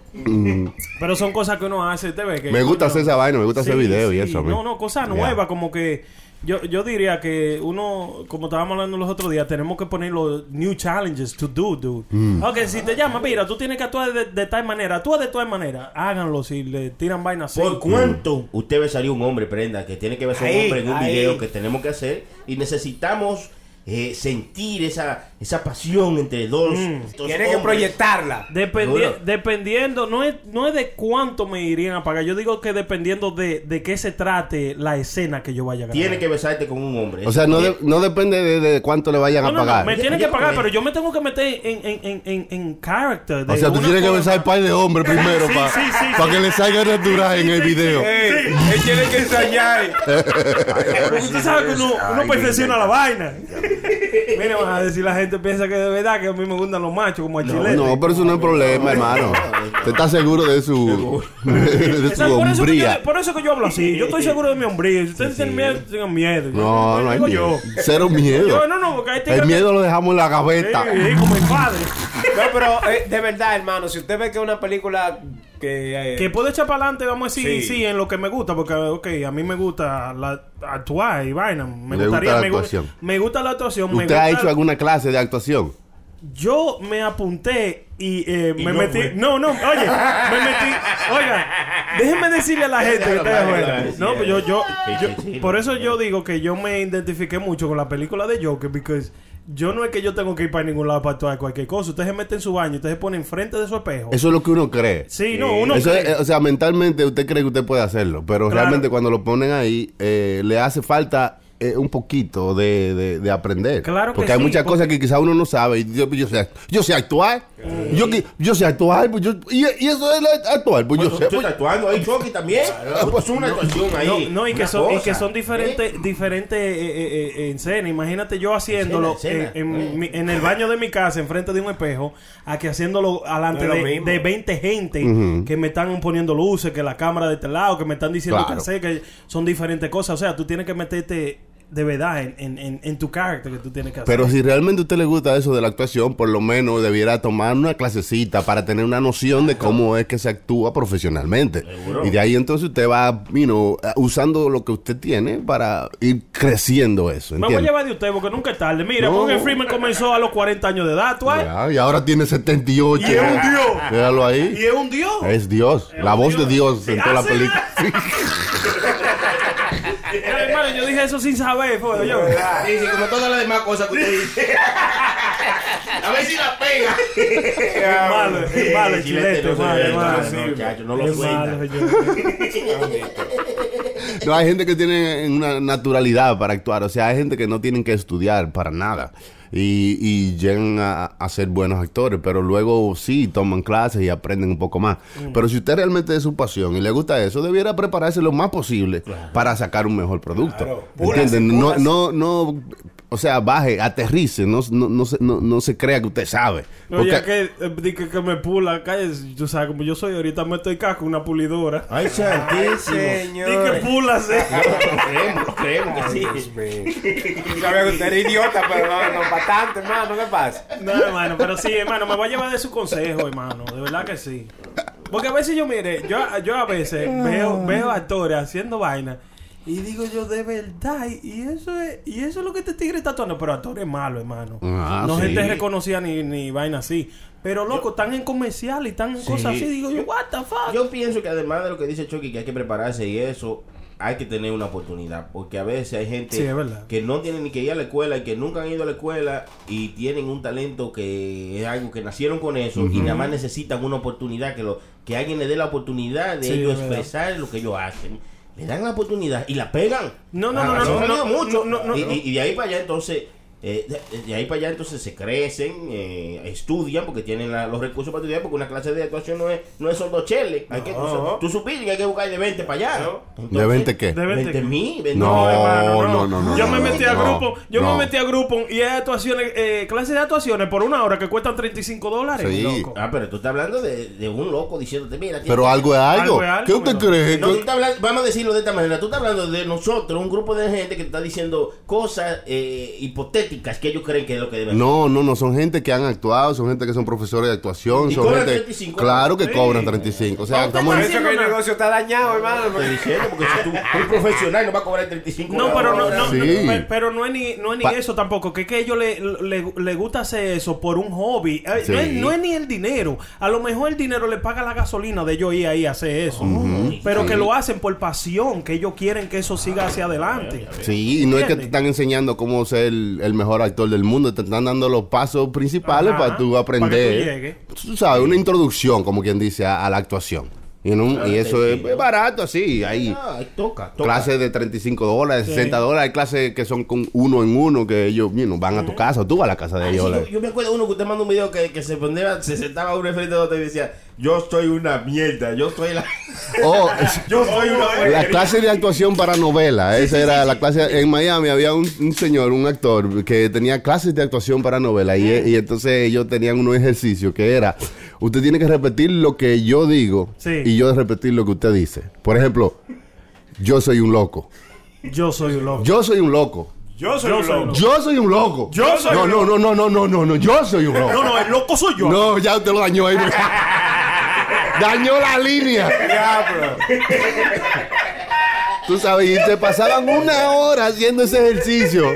Pero son cosas que uno hace, te ve que. Mm. Me gusta hacer esa vaina, me gusta hacer sí, video y eso. No, no, cosas Ya. nuevas, como que. Yo, yo diría que uno, como estábamos hablando los otros días, tenemos que poner los new challenges to do, dude. Mm. Ok, si te llaman, mira, tú tienes que actuar de, de tal manera, actúa de tal manera, háganlo si le tiran vainas así. ¿Por cuánto usted besaría a un hombre, Prenda? Que tiene que a un hombre en un ahí. video que tenemos que hacer y necesitamos eh, sentir esa, esa pasión entre dos. estos Tiene que proyectarla. Dependi- dependiendo, no es, no es de cuánto me irían a pagar. Yo digo que dependiendo de, de qué se trate la escena que yo vaya a grabar. Tiene que besarte con un hombre. O sea, no, de- no depende de, de cuánto le vayan No, a no, no, pagar. me tienen que pagar, pero yo me tengo que meter en, en, en, en, en character. de o sea, tú tienes que besar el par de hombres primero Sí, para sí, sí, sí. que le salga natural en el video. Él tiene que ensayar. Porque usted sabe que uno, uno perfecciona la vaina. Mira, van a decir la gente piensa que de verdad que a mí me gustan los machos como el chileno. No, pero eso no es problema, hermano. Usted está seguro de su, de su Exacto, por, eso que hombría. yo, por eso que yo hablo así. Yo estoy seguro de mi hombría. Si ustedes tienen miedo, tengan miedo. No, no hay miedo. yo. Cero miedo. Yo, no, no, porque El miedo lo dejamos en la gaveta. sí, como el padre. No, pero eh, de verdad, hermano, si usted ve que es una película que... eh, Que puedo echar para adelante, vamos a decir, sí. Sí. en lo que me gusta, porque, ok, a mí me gusta la, actuar y vaina. Me Le gustaría, gusta la me, gu- actuación. me gusta la actuación. me ¿Usted ha gusta- hecho alguna clase de actuación? Yo me apunté y, eh, Y me no metí. No, no, oye, me metí. Oiga, déjenme decirle a la gente que está afuera. No, pues yo, yo, yo- por eso yo digo que yo me identifiqué mucho con la película de Joker, porque yo no es que yo tengo que ir para ningún lado para actuar cualquier cosa. Usted se mete en su baño, usted se pone enfrente de su espejo. Eso es lo que uno cree. Sí, no, uno Eso cree. es, o sea, mentalmente usted cree que usted puede hacerlo, pero Claro. realmente cuando lo ponen ahí, eh, le hace falta eh, un poquito de, de- de aprender. Claro que Porque hay sí, muchas porque- cosas que quizá uno no sabe. Y yo, yo sé, yo sé actuar. Yo, que- yo sé actuar. Pues yo, y, y eso es actuar. Pues yo Bueno, sé. usted pues- actuando ahí, Chucky también. Pues es una actuación ahí. No, no, y que son, y que son ¿eh? diferentes diferentes eh, eh, eh, escenas. Imagínate yo haciéndolo Escena, escena, en, en eh. mi- en el baño de mi casa, enfrente de un espejo, a que haciéndolo alante No de, de 20 gente que me están poniendo luces, que la cámara de este lado, que me están diciendo Claro. que sé, que son diferentes cosas. O sea, tú tienes que meterte de verdad en, en, en, en tu carácter que tú tienes que hacer. Pero si realmente a usted le gusta eso de la actuación, por lo menos debiera tomar una clasecita para tener una noción de cómo es que se actúa profesionalmente. Y de ahí entonces usted va, you know, usando lo que usted tiene para ir creciendo eso. Me voy a llevar de usted porque nunca es tarde. Mira, No. Morgan Freeman comenzó a los 40 años de edad, ¿tú sabes? Ya, y ahora tiene 78. Y es un dios. Y ahí. es un dios. Es Dios. Es La voz de Dios en Sí, toda la ah, película. hermano, yo dije eso sin saber, fue yo. Sí, sí, como todas las demás cosas que usted dice. A ver si la pega. Es malo, es malo el chilete, es malo, es malo. No, lo suelta. No, hay gente que tiene una naturalidad para actuar. O sea, hay gente que no tienen que estudiar para nada. Y, y llegan a, a ser buenos actores, pero luego sí toman clases y aprenden un poco más. Pero si usted realmente es su pasión y le gusta eso, debiera prepararse lo más posible para sacar un mejor producto. ¿Entiende? No, no, no, o sea, baje, aterrice, no, no, no, se, no, no se crea que usted sabe. Oye, Porque- que, eh, di que, que me pula, cállese, tú sabes, como yo soy, ahorita me estoy casco una pulidora. Ay, santísimo. Di que pulas, eh. Creemos, creemos que sí. Yo sabía que usted era idiota, pero no, no bastante, hermano. ¿Qué pasa? No, hermano, pero sí, hermano, me voy a llevar de su consejo, hermano. De verdad que sí. Porque a veces yo, mire, yo, yo a veces veo, veo actores haciendo vaina y digo yo, de verdad, y eso es, y eso es lo que este tigre está actuando. Pero actores malos, hermano. Ah, no sí. gente reconocida ni, ni vaina así. Pero loco, están en comercial y están en cosas así. Digo yo, what the fuck. Yo pienso que además de lo que dice Chucky, que hay que prepararse y eso, hay que tener una oportunidad. Porque a veces hay gente Sí, es que no tiene ni que ir a la escuela y que nunca han ido a la escuela y tienen un talento que es algo que nacieron con eso y nada más necesitan una oportunidad, que, lo, que alguien le dé la oportunidad de Sí, ellos es expresar lo que ellos hacen. Le dan la oportunidad y la pegan. No, no, Ah, no, no, no, mucho. no, no, y, no. y- y de ahí para allá entonces... eh, de, de ahí para allá entonces se crecen, eh, estudian porque tienen la- los recursos para estudiar porque una clase de actuación no es, no es solo chele. Hay que, tú, tú supiste que hay que buscar de 20 para allá. Entonces, ¿De 20 qué? De 20 20 mil. 20 No, no, no, no, Yo no, me no, metí a no, grupo, yo no. me metí a grupo y hay actuaciones, eh, clases de actuaciones por una hora que cuestan 35 dólares, Sí. loco. Ah, pero tú estás hablando de, de un loco diciéndote, mira, Pero algo es algo. Algo es algo, ¿Qué usted cree? No, tú hablando- vamos a decirlo de esta manera. Tú estás hablando de nosotros, un grupo de gente que te está diciendo cosas eh, hipotéticas que ellos creen que es lo que deben No, no, no, son gente que han actuado, son gente que son profesores de actuación, Y son cobran gente... 35, Claro que Sí. cobran 35, o sea, No, estamos... eso que el negocio está dañado, hermano. Estoy diciendo, porque si tú un profesional no va a cobrar 35 No, pero no, no, Sí. no, pe- pero no es ni, no es ni Pa- eso tampoco, que es que a ellos le, le, le gusta hacer eso por un hobby. Eh, Sí. No, es, no es ni el dinero. A lo mejor el dinero le paga la gasolina de ellos ir ahí a hacer eso. Pero que lo hacen por pasión, que ellos quieren que eso siga hacia adelante. Sí, y no es que te están enseñando cómo ser el, el mejor actor del mundo, te están dando los pasos principales Ajá, para tú para que tú aprender. Tú sabes, una introducción, como quien dice, a, a la actuación. Y, en un- y eso es, es barato, así. Hay Ah, toca, toca. clases de 35 dólares, 60 dólares. Hay clases que son con uno en uno, que ellos you know, van a tu casa o tú vas a la casa de sí, ellos. yo, yo me acuerdo de uno que usted mandó un video que, que se ponía, se sentaba uno enfrente de otro y decía, yo soy una mierda, yo soy la... Oh, yo soy una La porquería". clase de actuación para novela, esa era la clase. En Miami había un, un señor, un actor, que tenía clases de actuación para novela y, y entonces ellos tenían unos ejercicios que era, usted tiene que repetir lo que yo digo Sí. y yo repetir lo que usted dice. Por ejemplo, yo soy un loco. Yo soy un loco. Yo soy un loco. Yo soy Yo un soy loco. Yo soy un loco. Yo soy no, un no, no, no, no, no, no, no, yo soy un loco. No, no, el loco soy yo. No, ya usted lo dañó ahí. dañó la línea. Diablo. Tú sabes, y se pasaban una hora haciendo ese ejercicio.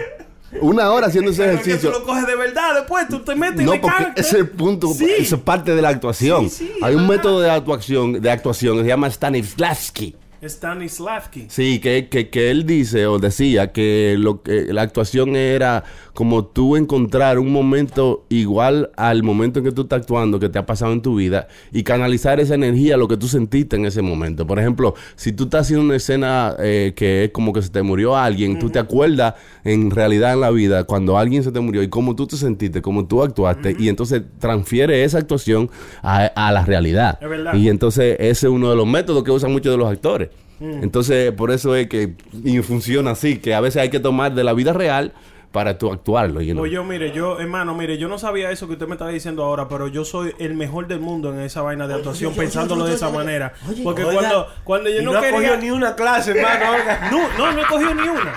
Una hora haciendo ese Pero que tú ejercicio. lo coges de verdad, después tú te metes en No, el porque ese es el punto, Sí. es parte de la actuación. Sí, sí, Hay un método de actuación, de actuación que se llama Stanislavski. Stanislavski. Sí, que, que, que él dice o decía que, lo que la actuación era como tú encontrar un momento igual al momento en que tú estás actuando, que te ha pasado en tu vida, y canalizar esa energía lo que tú sentiste en ese momento. Por ejemplo, si tú estás haciendo una escena eh, que es como que se te murió alguien, tú te acuerdas en realidad en la vida cuando alguien se te murió y cómo tú te sentiste, cómo tú actuaste, y entonces transfiere esa actuación a, a la realidad. Es verdad. Y entonces ese es uno de los métodos que usan muchos de los actores. Mm. Entonces, por eso es que y funciona así, que a veces hay que tomar de la vida real para tú actuarlo. you know. Oye, mire, yo, hermano, mire, yo no sabía eso que usted me estaba diciendo ahora, pero yo soy el mejor del mundo en esa vaina de actuación, oye, pensándolo oye, de esa oye, manera. oye, Porque oiga, cuando, cuando yo no, no quería... cogido ni una clase, hermano. No, no, no he cogido ni una.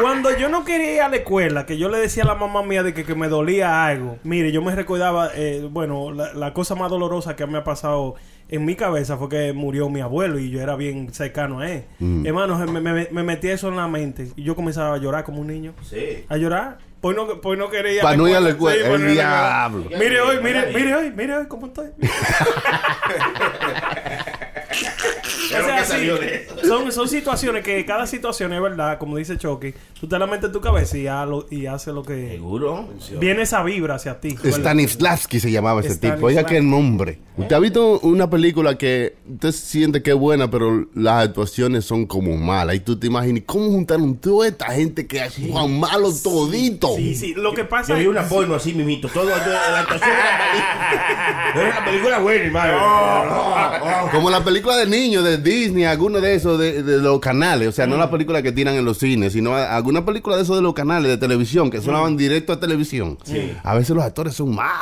Cuando yo no quería ir a la escuela, que yo le decía a la mamá mía de que, que me dolía algo, mire, yo me recordaba, eh, bueno, la, la cosa más dolorosa que me ha pasado en mi cabeza fue que murió mi abuelo y yo era bien cercano a él. Hermano, me, me, me metí eso en la mente y yo comenzaba a llorar como un niño. Sí. A llorar. Pues no, pues no quería ir Pa' no ir a la escuela. Sí, El no diablo. Mire hoy, mire, mire hoy, mire hoy cómo estoy. Pero O sea, que salió sí, de eso. son, son situaciones que cada situación es verdad, como dice Chucky. Tú te la metes en tu cabeza y, haz lo- y hace lo que. Seguro. Viene esa vibra hacia ti. Stanislavski se llamaba ese tipo. Oiga, qué nombre. ¿Usted ha visto una película que usted siente que es buena, pero las actuaciones son como malas? Y tú te imaginas, ¿cómo juntaron toda esta gente que actúan malos todito? Sí, sí. Lo que pasa Yo vi es. una porno así mismito. Todo yo- la actuación. Era una película buena, hermano. Como la película de niños de Disney, alguno de esos de, de los canales. O sea, no la película que tiran en los cines, sino alguna película de esos de los canales de televisión que sonaban directo a televisión. A veces los actores son malos,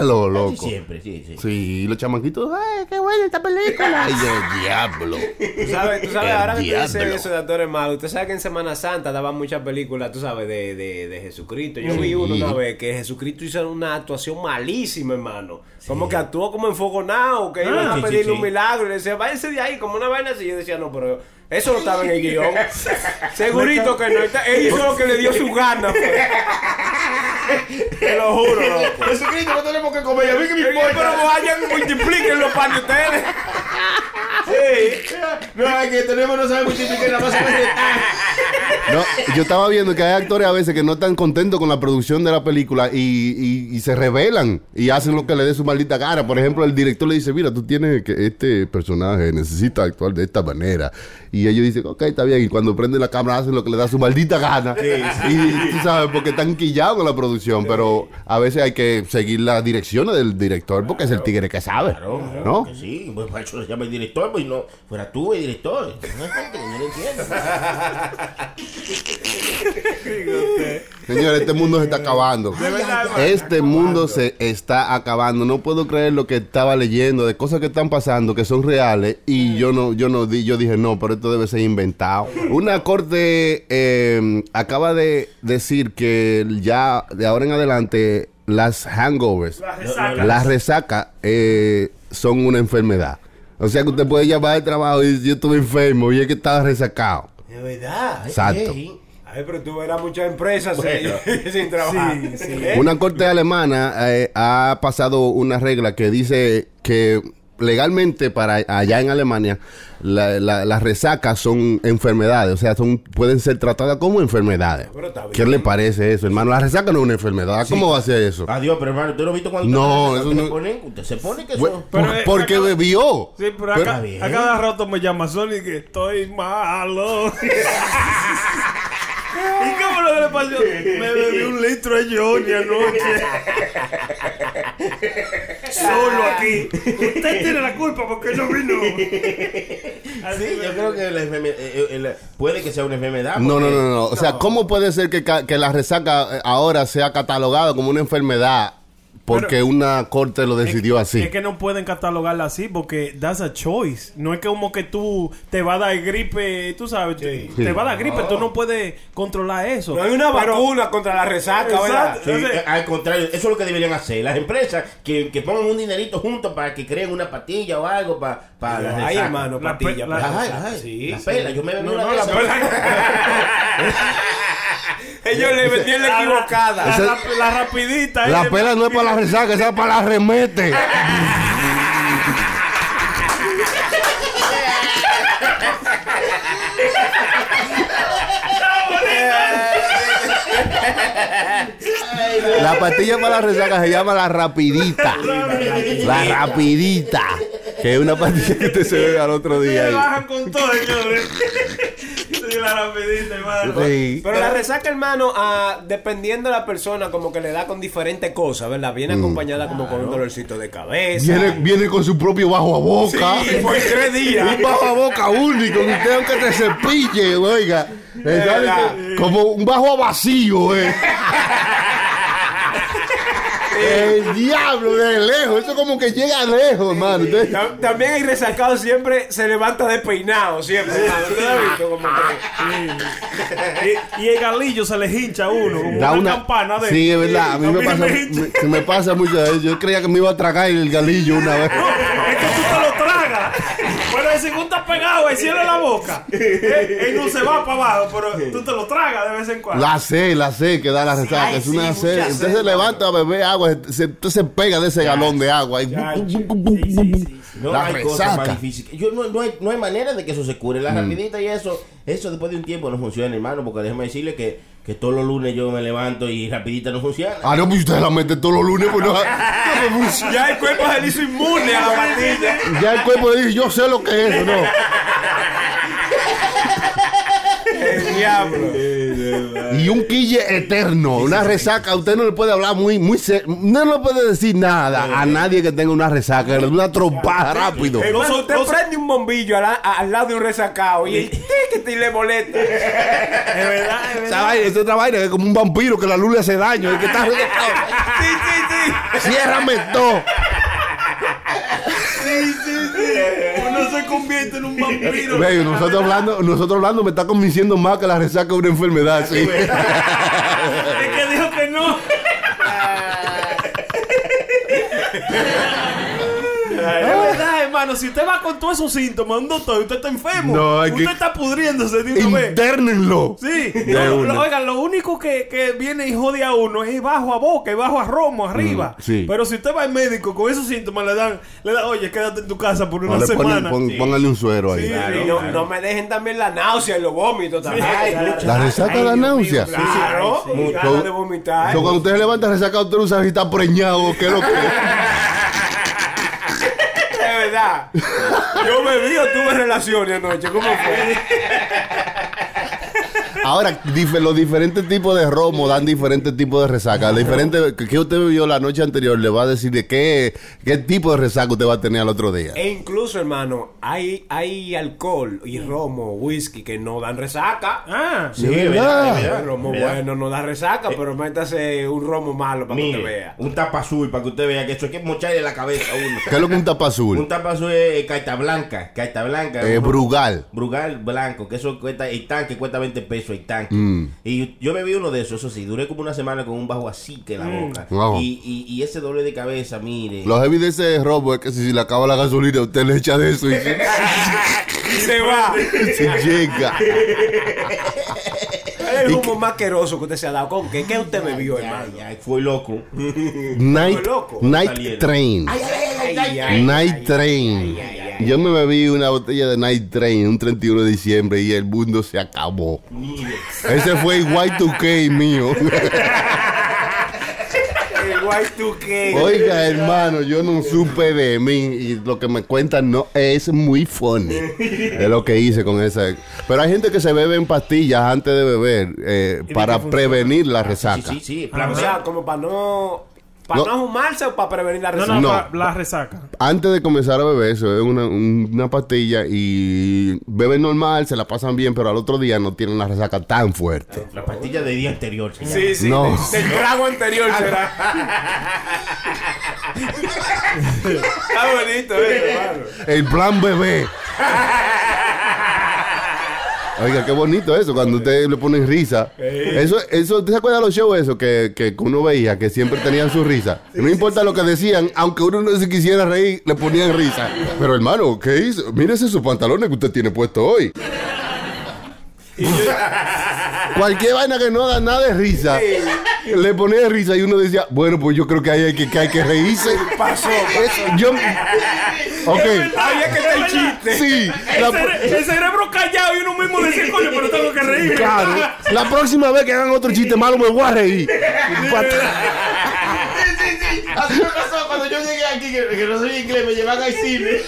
Sí, loco. Siempre, sí, sí. Sí, y los chamaquitos, ¡ay, qué buena esta película! Y yo, diablo. Tú sabes, tú sabes El ahora que tú dices eso de actores malos, usted sabe que en Semana Santa daban muchas películas, tú sabes, de, de, de Jesucristo. Yo vi uno una vez que Jesucristo hizo una actuación malísima, hermano. Como que actuó como enfogonado, que iban a pedirle sí. un milagro y le decía, váyase de ahí, como una vaina así. Yo decía, no, pero eso no estaba en el guion. Segurito que no. Él hizo lo que le dio su gana. pues. Te lo juro, loco. Jesucristo, no tenemos que comer. A mí que me Pero importa. vayan, multipliquen los panes ustedes. Sí. No, es que tenemos no sabe multiplicar, nada más sabe. No, yo estaba viendo que hay actores a veces que no están contentos con la producción de la película y, y- y se rebelan y hacen lo que le dé su maldita cara. Por ejemplo, el director le dice, mira, tú tienes que este personaje necesita actuar de esta manera. Y ellos dicen, ok, está bien. Y cuando prende la cámara hacen lo que le da su maldita gana. Y tú sabes, porque están quillados con la producción. Pero a veces hay que seguir las direcciones del director porque es el tigre que sabe. Claro, ¿No? que sí, pues para eso se llama el director, pues no, fuera tú el director. Yo no entiendo. Señor, este mundo se está acabando. Este mundo se está acabando. No puedo creer lo que estaba leyendo de cosas que están pasando que son reales y yo no, yo no di, yo dije no, pero esto debe ser inventado. Una corte eh, acaba de decir que ya de ahora en adelante las hangovers, las resacas eh, son una enfermedad. O sea que usted puede llamar al trabajo y decir yo estuve enfermo y es que estaba resacado. De verdad. Exacto. Ey, Ay, pero tú verás muchas empresas Bueno. sin, sin trabajar. Sí, sí. ¿Eh? Una corte alemana eh, ha pasado una regla que dice que legalmente para allá en Alemania la- la- las resacas son enfermedades, o sea, son pueden ser tratadas como enfermedades. Pero está bien. ¿Qué le parece eso, hermano? La resaca no es una enfermedad. ¿Cómo va a ser eso? Adiós, pero hermano, ¿usted no ha visto cuando No, eso no- se pone, usted se pone que Bueno, eso... Pero, por- porque acá- bebió. Sí, pero Pero- acá, a cada rato me llama Sony que estoy malo. ¿Y cómo lo que le pasó? Me bebí un litro de Johnny anoche. Solo aquí. Usted tiene la culpa porque no vino. Así Sí, yo creo que la enferme- eh, eh, puede que sea una enfermedad. No, no, no, no. O sea, ¿cómo puede ser que, que la resaca eh, ahora sea catalogada como una enfermedad porque una corte lo decidió así? Es que no pueden catalogarla así porque that's a choice. No es que como que tú te va a dar gripe, tú sabes, te, te va a dar gripe, tú no puedes controlar eso. No hay una Pero- vacuna contra la resaca, ¿verdad? Exacto. Sí, Entonces- eh, al contrario, eso es lo que deberían hacer. Las empresas que, que pongan un dinerito juntos para que creen una patilla o algo para, para la Ay, resaca. hermano, La patilla. la- Ay, ay, la sí. pela, yo me bebí No, una no, de la esas. Ellos le metieron la equivocada. La, rap- la rapidita. La pela no es para la resaca, esa es para la remete. La pastilla para la resaca se llama la rapidita. La rapidita. Que es una pastilla que te se bebe al otro Se día. bajan con todo, señores. Sí, la rapidita, hermano. Sí. Pero la resaca, hermano, ah, dependiendo de la persona, como que le da con diferentes cosas, ¿verdad? Viene acompañada como con un dolorcito de cabeza. Viene, viene con su propio bajo a boca. Sí, por tres días. Un bajo a boca único, que usted aunque te cepille, oiga. como un bajo a vacío, eh. El diablo de lejos. Eso como que llega lejos, hermano. También el resacado siempre se levanta despeinado, siempre. hermano. ¿Tú lo has visto? Como que- Y, y el galillo se le hincha a uno. Como Da una, una... campana de. Sí, es verdad. A mí me pasa, me, se me pasa mucho eso. Yo creía que me iba a tragar el galillo una vez. Es que tú te lo Pero el segundo está pegado de la boca. Eh, Él no se va para abajo, pero tú te lo tragas de vez en cuando. La C, la C que da la resaca. ay, es una sí, C. mucha Usted sed, se levanta a beber agua, se, usted se pega de ese galón de agua. y- No La hay cosa resaca. más difícil. Yo, no, no, hay, no hay manera de que eso se cure. Mm. La rapidita y eso, eso después de un tiempo no funciona, hermano. Porque déjeme decirle que, que todos los lunes yo me levanto y rapidita no funciona. Ah, no, pues usted la mete todos los lunes, pues no, no me funciona. Ya el cuerpo se le hizo inmune a la pastilla. Ya el cuerpo le dice, yo sé lo que es ¿no? El diablo. Y un quille eterno, una resaca, usted no le puede hablar muy, muy, no le puede decir nada a nadie que tenga una resaca, le da una trompada rápido. Hermano, Los- usted los- prende un bombillo al, lado de un resacado y el y le molesta. Es verdad, es verdad. vaina, otra vaina es como un vampiro que la luz le hace daño, el que está Sí, sí, sí. ciérrame todo. Convierte en un vampiro. Ve, nosotros hablando, nosotros hablando me está convenciendo más que la resaca es una enfermedad, sí. Es que dijo que no. Es verdad, hermano. Si usted va con todos esos síntomas un doctor usted está enfermo, No, hay usted que- está pudriéndose de una vez. Internenlo. Sí, De lo- una. lo- oigan, lo único que, que viene y jode a uno es bajo a boca y bajo a romo arriba. Mm, sí. Pero si usted va al médico con esos síntomas, le dan, le dan, oye, quédate en tu casa por No, una le ponen- semana. pon- Póngale un suero ahí. Y no, no me dejen también la náusea y los vómitos también. La resaca da náusea. Claro, sí. ganas de vomitar. Cuando usted se levanta resaca, usted no sabe si está preñado qué es lo que Yo bebí o tuve relaciones anoche. ¿Cómo fue? Ahora, dif- los diferentes tipos de romo dan diferentes tipos de resaca. Diferente que, que usted bebió la noche anterior le va a decir de qué, qué tipo de resaca usted va a tener al otro día. E incluso, hermano, hay, hay alcohol y romo, whisky que no dan resaca. Ah, Sí, ¿De es verdad? El romo verdad. bueno no da resaca, pero métase un romo malo para que usted vea. un tapa azul para que usted vea que eso hay que mocharle la cabeza a uno. ¿Qué es lo que un tapa Un azul? tapa azul es carta blanca, carta blanca. Eh, Un- Brugal. Brugal blanco, que eso cuesta, el tanque cuesta 20 pesos Mm. Y yo bebí uno de esos, eso sí, duré como una semana con un bajo así que en la boca. Wow. Y, y, y ese doble de cabeza, mire. Los heavy de ese robo es que si, si le acaba la gasolina, usted le echa de eso y se, Y se va. se llega. El humo más asqueroso que usted se ha dado. ¿Con qué? ¿Qué usted bebió, Ya, hermano? fue loco. Night, loco. night. Train. Night Train. Yo me bebí una botella de Night Train un 31 de diciembre y el mundo se acabó. Ese fue el Y2K mío. El Y2K. Oiga, hermano, yo no supe de mí y lo que me cuentan no es muy funny. Es lo que hice con esa. Pero hay gente que se bebe en pastillas antes de beber eh, para prevenir la Sí, resaca. sí, sí. O plan B. sea, como para no... Para No. no, ahumarse o para prevenir la resaca. no, No. La, la resaca. Antes de comenzar a beber, se bebe una, un- una pastilla y beben normal, se la pasan bien, pero al otro día no tienen la resaca tan fuerte. La pastilla del día anterior. se llama. Sí, sí. No. de- del trago anterior será. Está bonito, eh, hermano. El plan bebé. Oiga, qué bonito eso, cuando usted le ponen risa. Eso, eso, ¿te se acuerda de los shows eso que, que uno veía, que siempre tenían su risa? No importa lo que decían, aunque uno no se quisiera reír, le ponían risa. Pero hermano, ¿qué hizo? Mírese sus pantalones que usted tiene puesto hoy. Cualquier vaina que no da nada de risa, le ponía risa y uno decía, bueno, pues yo creo que ahí hay que, que, hay que reírse. Pasó. Es- yo, ok, Había que estar el chiste. sí, El, la, cere- el cerebro callado y uno mismo dice, coño, pero tengo que reírme. Claro. La próxima vez que hagan otro chiste malo me voy a reír. Así me pasó cuando yo llegué aquí, que, que no soy inglés, me llevan al cine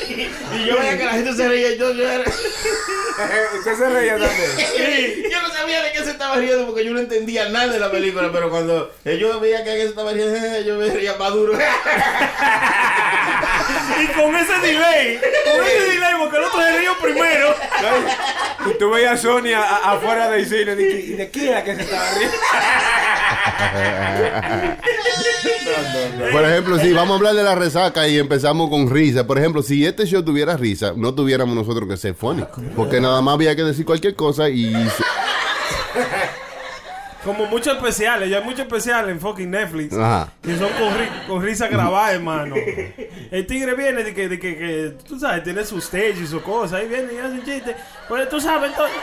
y yo veía que la gente se reía. Yo, yo, era- Usted se reía también. yo no sabía de qué se estaba riendo porque yo no entendía nada de la película, pero cuando yo veía que alguien se estaba riendo, yo me reía más duro. Y con ese delay, con ese delay, porque el otro se rió primero. Y tú veías a Sony a- a- afuera del cine. ¿Y de quién era que se estaba riendo? Por ejemplo, si vamos a hablar de la resaca y empezamos con risa. Por ejemplo, si este show tuviera risa, no tuviéramos nosotros que ser funny. Porque nada más había que decir cualquier cosa y... Como muchos especiales, ya hay muchos especiales en fucking Netflix. Ajá. Que son con, ri- con risa grabada, hermano. El tigre viene de que, de que, que, tú sabes, tiene su stage y su cosa. Ahí viene y hace un chiste. Pues tú sabes, entonces.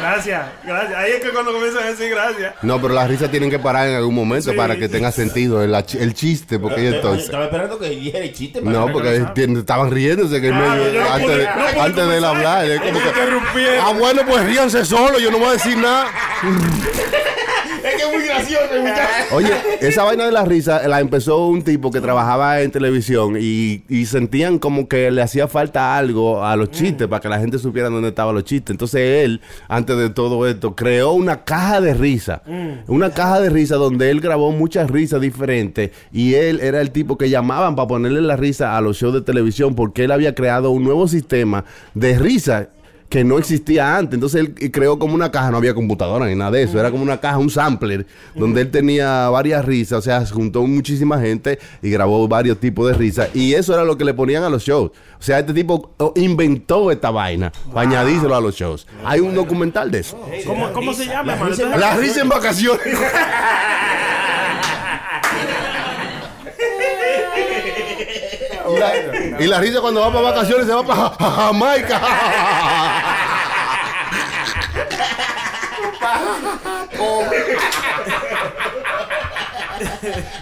Gracias, gracias. Ahí es que cuando comienzan a decir gracias. No, pero las risas tienen que parar en algún momento Sí. para que tenga sentido el, el chiste. Porque entonces... Estaba esperando que dijera el chiste. para No, que porque tiene- estaban riéndose que en Claro, medio- yo no antes, pude- de, no pude antes de él hablar. Es como que, Interrumpieron. ah, bueno, pues ríanse solo, yo no voy a decir nada. Que es muy gracioso, muchacho. Oye, esa vaina de la risa la empezó un tipo que trabajaba en televisión y, y sentían como que le hacía falta algo a los chistes para que la gente supiera dónde estaban los chistes. Entonces él, antes de todo esto, creó una caja de risa. Una caja de risa donde él grabó muchas risas diferentes y él era el tipo que llamaban para ponerle la risa a los shows de televisión porque él había creado un nuevo sistema de risa que no existía antes. Entonces él creó como una caja, no había computadora ni nada de eso, era como una caja, un sampler, donde él tenía varias risas, o sea, se juntó muchísima gente y grabó varios tipos de risas. Y eso era lo que le ponían a los shows. O sea, este tipo inventó esta vaina para añadírselo a los shows. Hay un documental de eso. ¿Cómo, cómo se llama, La hermano? risa- Entonces- La risa en vacaciones. Y la, y la risa cuando va para vacaciones se va para Jamaica.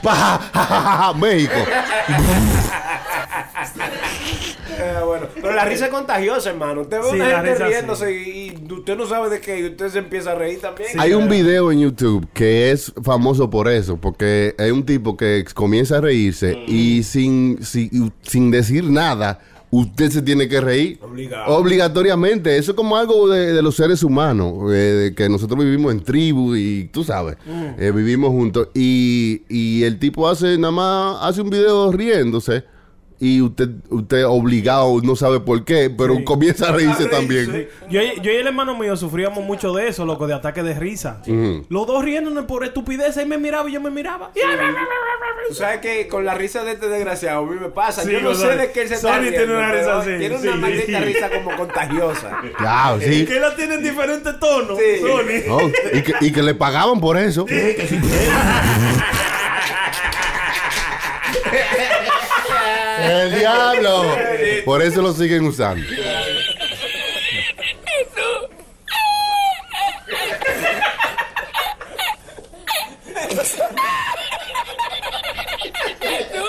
Para México. Eh, bueno, pero la risa es contagiosa, hermano. Usted ve Sí, una gente riéndose y, y usted no sabe de qué y usted se empieza a reír también. Hay un video en YouTube que es famoso por eso, porque hay un tipo que comienza a reírse y sin, sin, sin decir nada, usted se tiene que reír. Obligado. Obligatoriamente. Eso es como algo de, de los seres humanos, eh, de que nosotros vivimos en tribu y tú sabes, eh, vivimos juntos. Y, y el tipo hace nada más, hace un video riéndose. Y usted, usted obligado, no sabe por qué, pero comienza a reírse también. Sí. Yo, yo y el hermano mío sufríamos mucho de eso, loco, de ataque de risa. Los dos riéndonos por estupidez. Él me miraba y yo me miraba. Tú sabes que con la risa de este desgraciado a mí me pasa. Sí, yo no sé de qué él se está Sony riendo. tiene una risa así, Tiene sí. una maldita risa como contagiosa. Claro, sí. Que la tienen diferentes tonos, Sí. Sony. No, y, que, y que le pagaban por eso. El diablo. Por eso lo siguen usando.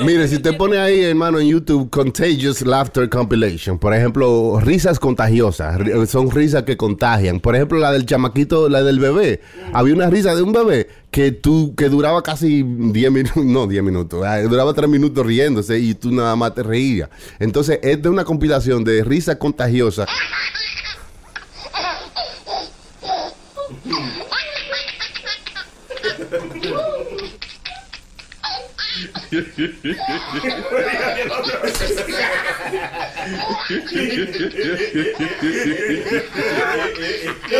Mire, si usted pone ahí, hermano, en YouTube, Contagious Laughter Compilation, por ejemplo, risas contagiosas, son risas que contagian. Por ejemplo, la del chamaquito, la del bebé. Había una risa de un bebé que tú, que duraba casi 10 minutos, no 10 minutos, duraba 3 minutos riéndose y tú nada más te reías. Entonces, es de una compilación de risas contagiosas. Yo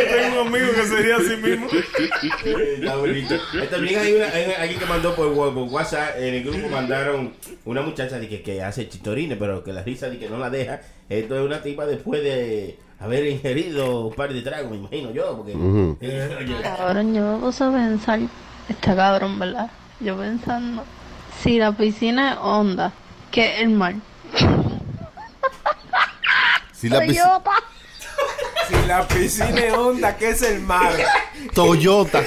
tengo un amigo que sería así mismo. Está bonito. También hay, una, hay alguien que mandó por, WhatsApp, en el grupo mandaron una muchacha de que, que hace chitorines, pero que la risa de que no la deja. Esto es una tipa después de haber ingerido un par de tragos, me imagino yo, porque... eh, oye, Cabrón, yo me puse a pensar, está cabrón, ¿verdad? Yo pensando, si la piscina es honda, ¿qué es el mar? Si la pis- Toyota. Si la piscina es honda, ¿qué es el mar? Toyota.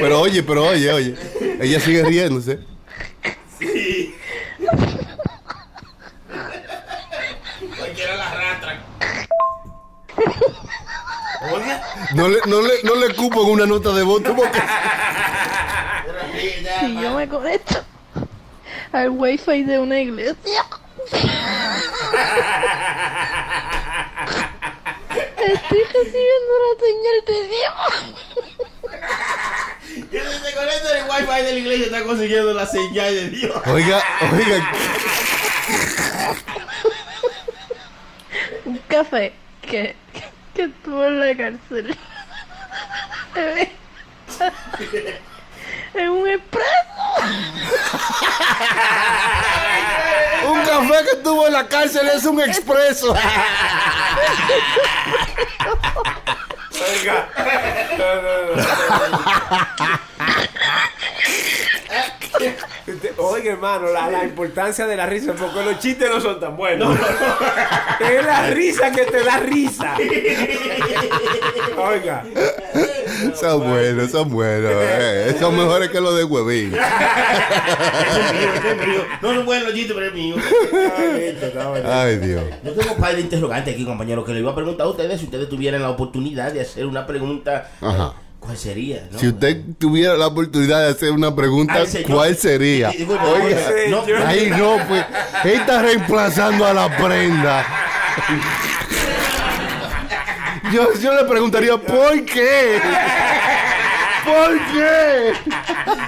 pero oye, pero oye, oye. Ella sigue riéndose. cualquiera la arrastra. No le, no le, no le cupo en una nota de voz. ¿Cómo que? Si yo me conecto al wifi de una iglesia. Estoy recibiendo una señal de Dios. Que si se conecta el wifi de la iglesia está consiguiendo la señal de Dios. Oiga, oiga. Un café que, que estuvo en la cárcel. Es un expreso. Un café que estuvo en la cárcel es un expreso. Oiga. No, no, no. Usted- Oiga, hermano, la, la importancia de la risa, porque los chistes no son tan buenos. Es la risa que te da risa. Oiga. Son buenos, son buenos. eh. Son mejores que los de huevín. No son buenos los chistes, pero es mío. Ay, Dios. Yo tengo un par de interrogantes aquí, compañero, que le iba a preguntar a ustedes si ustedes tuvieran la oportunidad de hacer una pregunta. Ajá. ¿Cuál sería? no? Si usted tuviera la oportunidad de hacer una pregunta. ¿cuál sería? Bueno, Oiga, no, pues. Él está reemplazando a la prenda. Yo, yo le preguntaría, ¿por qué? ¿Por qué?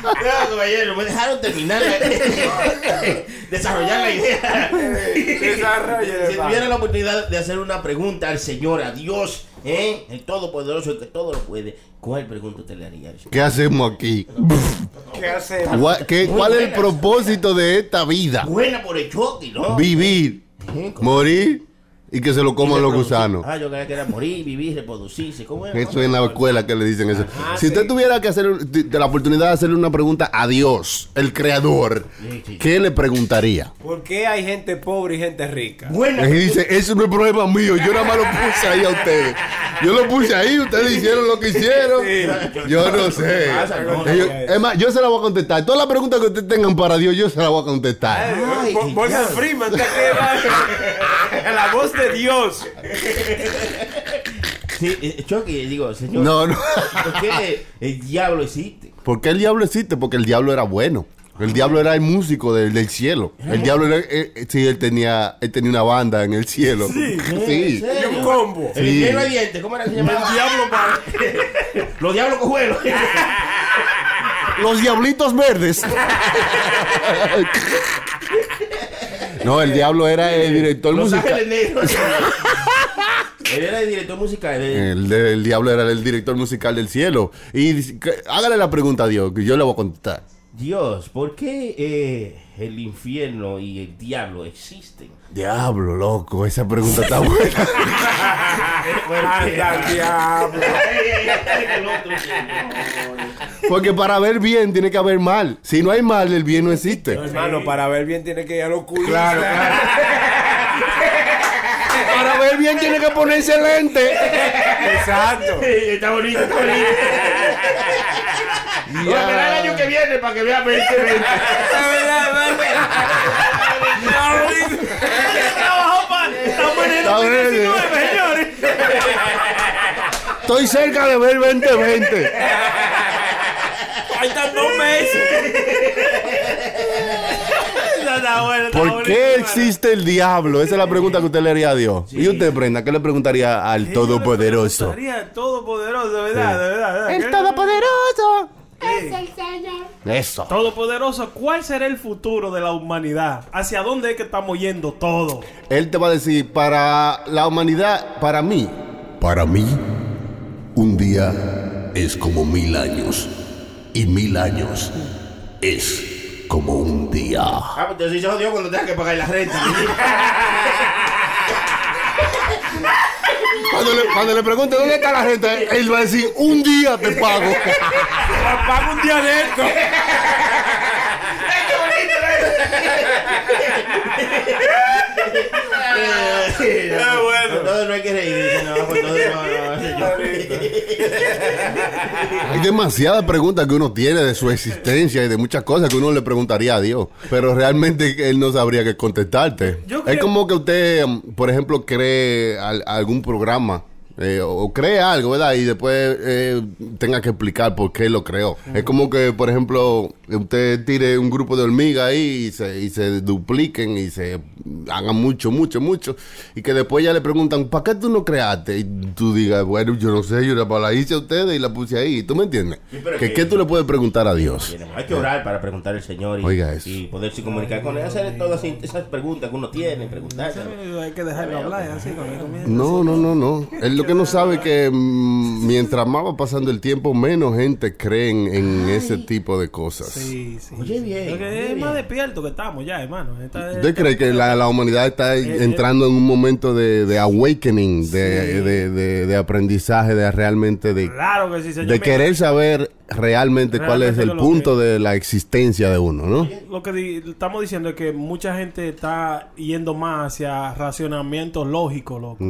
No, caballero, me dejaron terminar de desarrollar la idea. Si tuviera la oportunidad de hacer una pregunta al Señor, a Dios, ¿eh? el Todopoderoso, el que todo lo puede, ¿cuál pregunta usted le haría? ¿Qué hacemos aquí? ¿Qué hacemos? Qué- ¿Cuál es el propósito de esta vida? Buena por el choque, ¿no? Vivir, ¿Eh? Morir y que se lo coman los gusanos. Ah, yo creía que era morir, vivir, reproducirse. ¿Cómo es? Eso es en la escuela que le dicen eso. Ajá, si sí. usted tuviera que hacer de la oportunidad de hacerle una pregunta a Dios, el creador, Sí, sí. ¿qué le preguntaría? ¿Por qué hay gente pobre y gente rica? Buena Y dice, eso no es problema mío, yo nada más lo puse ahí a ustedes. Yo lo puse ahí, ustedes hicieron lo que hicieron. Yo no sé. Ellos- es más, yo se la voy a contestar. Todas las preguntas que ustedes tengan para Dios, yo se las voy a contestar. Ay, diablo. Freeman, la voz de Dios. Sí, eh, Chucky, digo, señor. No, no. ¿Por qué el diablo existe? ¿Por qué el diablo existe? Porque el diablo era bueno. El diablo era el músico del, del cielo. El diablo era, eh, eh, sí, él tenía, él tenía una banda en el cielo. Sí. Un combo. El Sí. dientes, ¿cómo era que se llamaba? El diablo Los diablos cojuelos. Los diablitos verdes. no, el diablo era el director Los musical. ángeles negros. Él era el director musical. El, de- el diablo era el director musical del cielo. Y dice que- hágale la pregunta a Dios, que yo le voy a contestar. Dios, ¿por qué eh, el infierno y el diablo existen? Diablo, loco, esa pregunta está buena. Anda, diablo. Porque para ver bien tiene que haber mal. Si no hay mal, el bien no existe. Hermano, para ver bien tiene que ir a los culos. Para ver bien tiene que ponerse lente. Exacto. está bonito, está bonito. Ojalá el año que viene para que vea 2020. Está bien. Estoy cerca de ver 2020. Ahí están dos meses. ¿Por qué existe el diablo? Esa es la pregunta que usted le haría a Dios. ¿Y usted, Brenda, qué le preguntaría al Todopoderoso? Sería el todopoderoso, de verdad, de verdad. de verdad. Todopoderoso. Eso. Todopoderoso, ¿cuál será el futuro de la humanidad? ¿Hacia dónde es que estamos yendo todo? Él te va a decir, para la humanidad, para mí. Para mí, un día es como mil años. Y mil años es como un día. Ah, pues entonces se jodió cuando tenga que pagar la renta. Cuando le, cuando le pregunte dónde está la gente, él va a decir, un día te pago. Paga un día de esto. Ah, bueno. Entonces no hay que reírse, no, pues entonces no, no. Hay demasiadas preguntas que uno tiene de su existencia y de muchas cosas que uno le preguntaría a Dios. Pero realmente él no sabría qué contestarte. Yo Es creo- como que usted, por ejemplo, cree al- algún programa. Eh, o cree algo, ¿verdad? Y después eh, tenga que explicar por qué lo creó. Es como que, por ejemplo, usted tire un grupo de hormigas ahí y se, y se dupliquen y se hagan mucho, mucho, mucho. Y que después ya le preguntan, ¿para qué tú no creaste? Y tú digas, bueno, yo no sé, yo la, la hice a ustedes y la puse ahí. ¿Tú me entiendes? Sí, pero que, que- ¿Qué tú le puedes preguntar a Dios? Hay que orar para preguntar al Señor y, Oiga eso. y poderse comunicar con él, hacer todas esas preguntas que uno tiene, preguntarse. Hay que dejarlo hablar así comienza. No, no, no, no. Él lo que no sabe que mm, mientras más va pasando el tiempo, menos gente cree en, en ese tipo de cosas. Sí, sí. Oye, bien. Porque oye, es más bien. despierto que estamos ya, hermano. Esta- ¿Usted cree que la, la humanidad está Eh, entrando en un momento de, de awakening, de, de- de- de aprendizaje, de realmente de, Claro que sí, señor. de querer saber realmente cuál es el punto que- de la existencia de uno, ¿no? Lo que di- estamos diciendo es que mucha gente está yendo más hacia racionamientos lógicos, loco.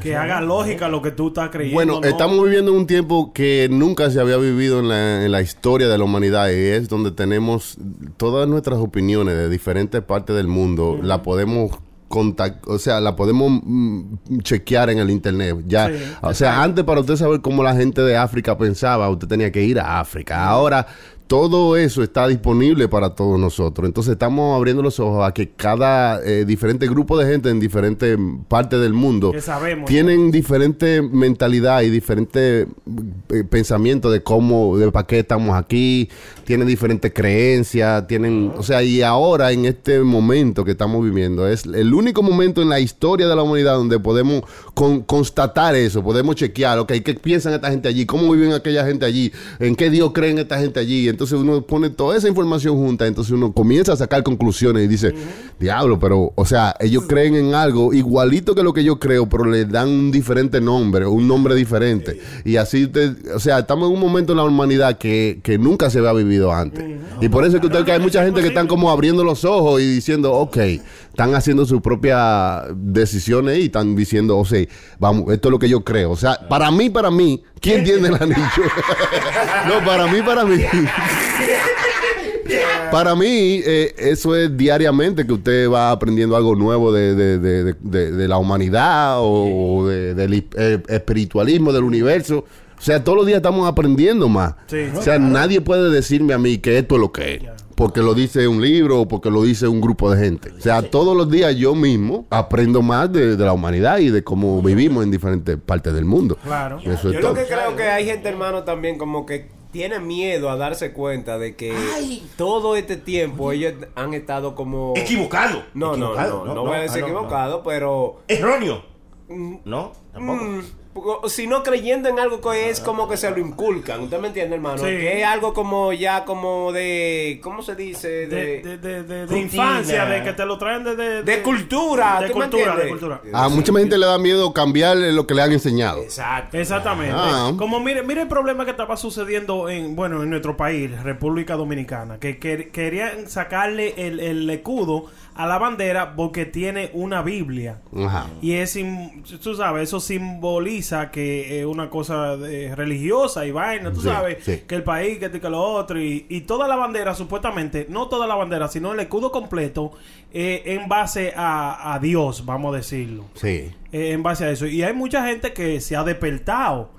Que haga lógica lo que tú estás creyendo. Bueno, ¿no? estamos viviendo en un tiempo que nunca se había vivido en la, en la historia de la humanidad y es donde tenemos todas nuestras opiniones de diferentes partes del mundo, la podemos contact, o sea, la podemos mm, chequear en el internet. Ya, Sí. o sea, antes para usted saber cómo la gente de África pensaba, usted tenía que ir a África. Ahora todo eso está disponible para todos nosotros. Entonces estamos abriendo los ojos a que cada eh, diferente grupo de gente en diferentes partes del mundo sabemos. tienen diferente mentalidad y diferente eh, pensamiento de cómo, de para qué estamos aquí, tienen diferentes creencias, tienen, o sea, y ahora en este momento que estamos viviendo es el único momento en la historia de la humanidad donde podemos con- constatar eso, podemos chequear, ok, qué piensan esta gente allí, cómo viven aquella gente allí, en qué Dios creen esta gente allí, entonces uno pone toda esa información junta, entonces uno comienza a sacar conclusiones y dice, diablo, pero, o sea, ellos creen en algo igualito que lo que yo creo, pero le dan un diferente nombre, un nombre diferente. Y así, usted- o sea, estamos en un momento en la humanidad que, que nunca se había vivido antes. Y por eso es que, usted, que hay mucha gente que están como abriendo los ojos y diciendo, ok, están haciendo sus propias decisiones y están diciendo, o sea, vamos, esto es lo que yo creo. O sea, para mí, para mí, ¿quién tiene el anillo? no, para mí, para mí. Para mí, eh, eso es diariamente que usted va aprendiendo algo nuevo de, de- de- de- de- de la humanidad o de- del hi- eh, espiritualismo del universo. O sea, todos los días estamos aprendiendo más. Sí, o sea, nadie puede decirme a mí que esto es lo que es. Porque lo dice un libro o porque lo dice un grupo de gente. O sea, todos los días yo mismo aprendo más de, de la humanidad y de cómo vivimos en diferentes partes del mundo. Claro. Eso es Yo todo. lo que creo que hay gente, hermano, también como que tiene miedo a darse cuenta de que todo este tiempo ellos han estado como... Equivocado. No, no, Equivocado. no, no, voy a decir ah, no, no. equivocado, pero... Erróneo. No, tampoco. Mm, si no creyendo en algo que es como que se lo inculcan, ¿usted me entiende, hermano? Sí. Que es algo como ya como de, ¿cómo se dice? de, De, de, de, de- de Rutina. infancia, de que te lo traen de, de, de cultura, de ¿tú me cultura, de cultura. A mucha gente le da miedo cambiar lo que le han enseñado. Exacto. Exactamente. Ah. Como mire, mire el problema que estaba sucediendo en, bueno, en nuestro país, República Dominicana, que, que- querían sacarle el, el escudo a la bandera porque tiene una Biblia. Ajá. Y es, tú sabes, eso simboliza que es una cosa de- religiosa y vaina, tú Sí, sabes, sí. que el país, que que lo otro, y, y toda la bandera, supuestamente, no toda la bandera, sino el escudo completo, eh, en base a, a Dios, vamos a decirlo Sí. eh, en base a eso. Y hay mucha gente que se ha despertado.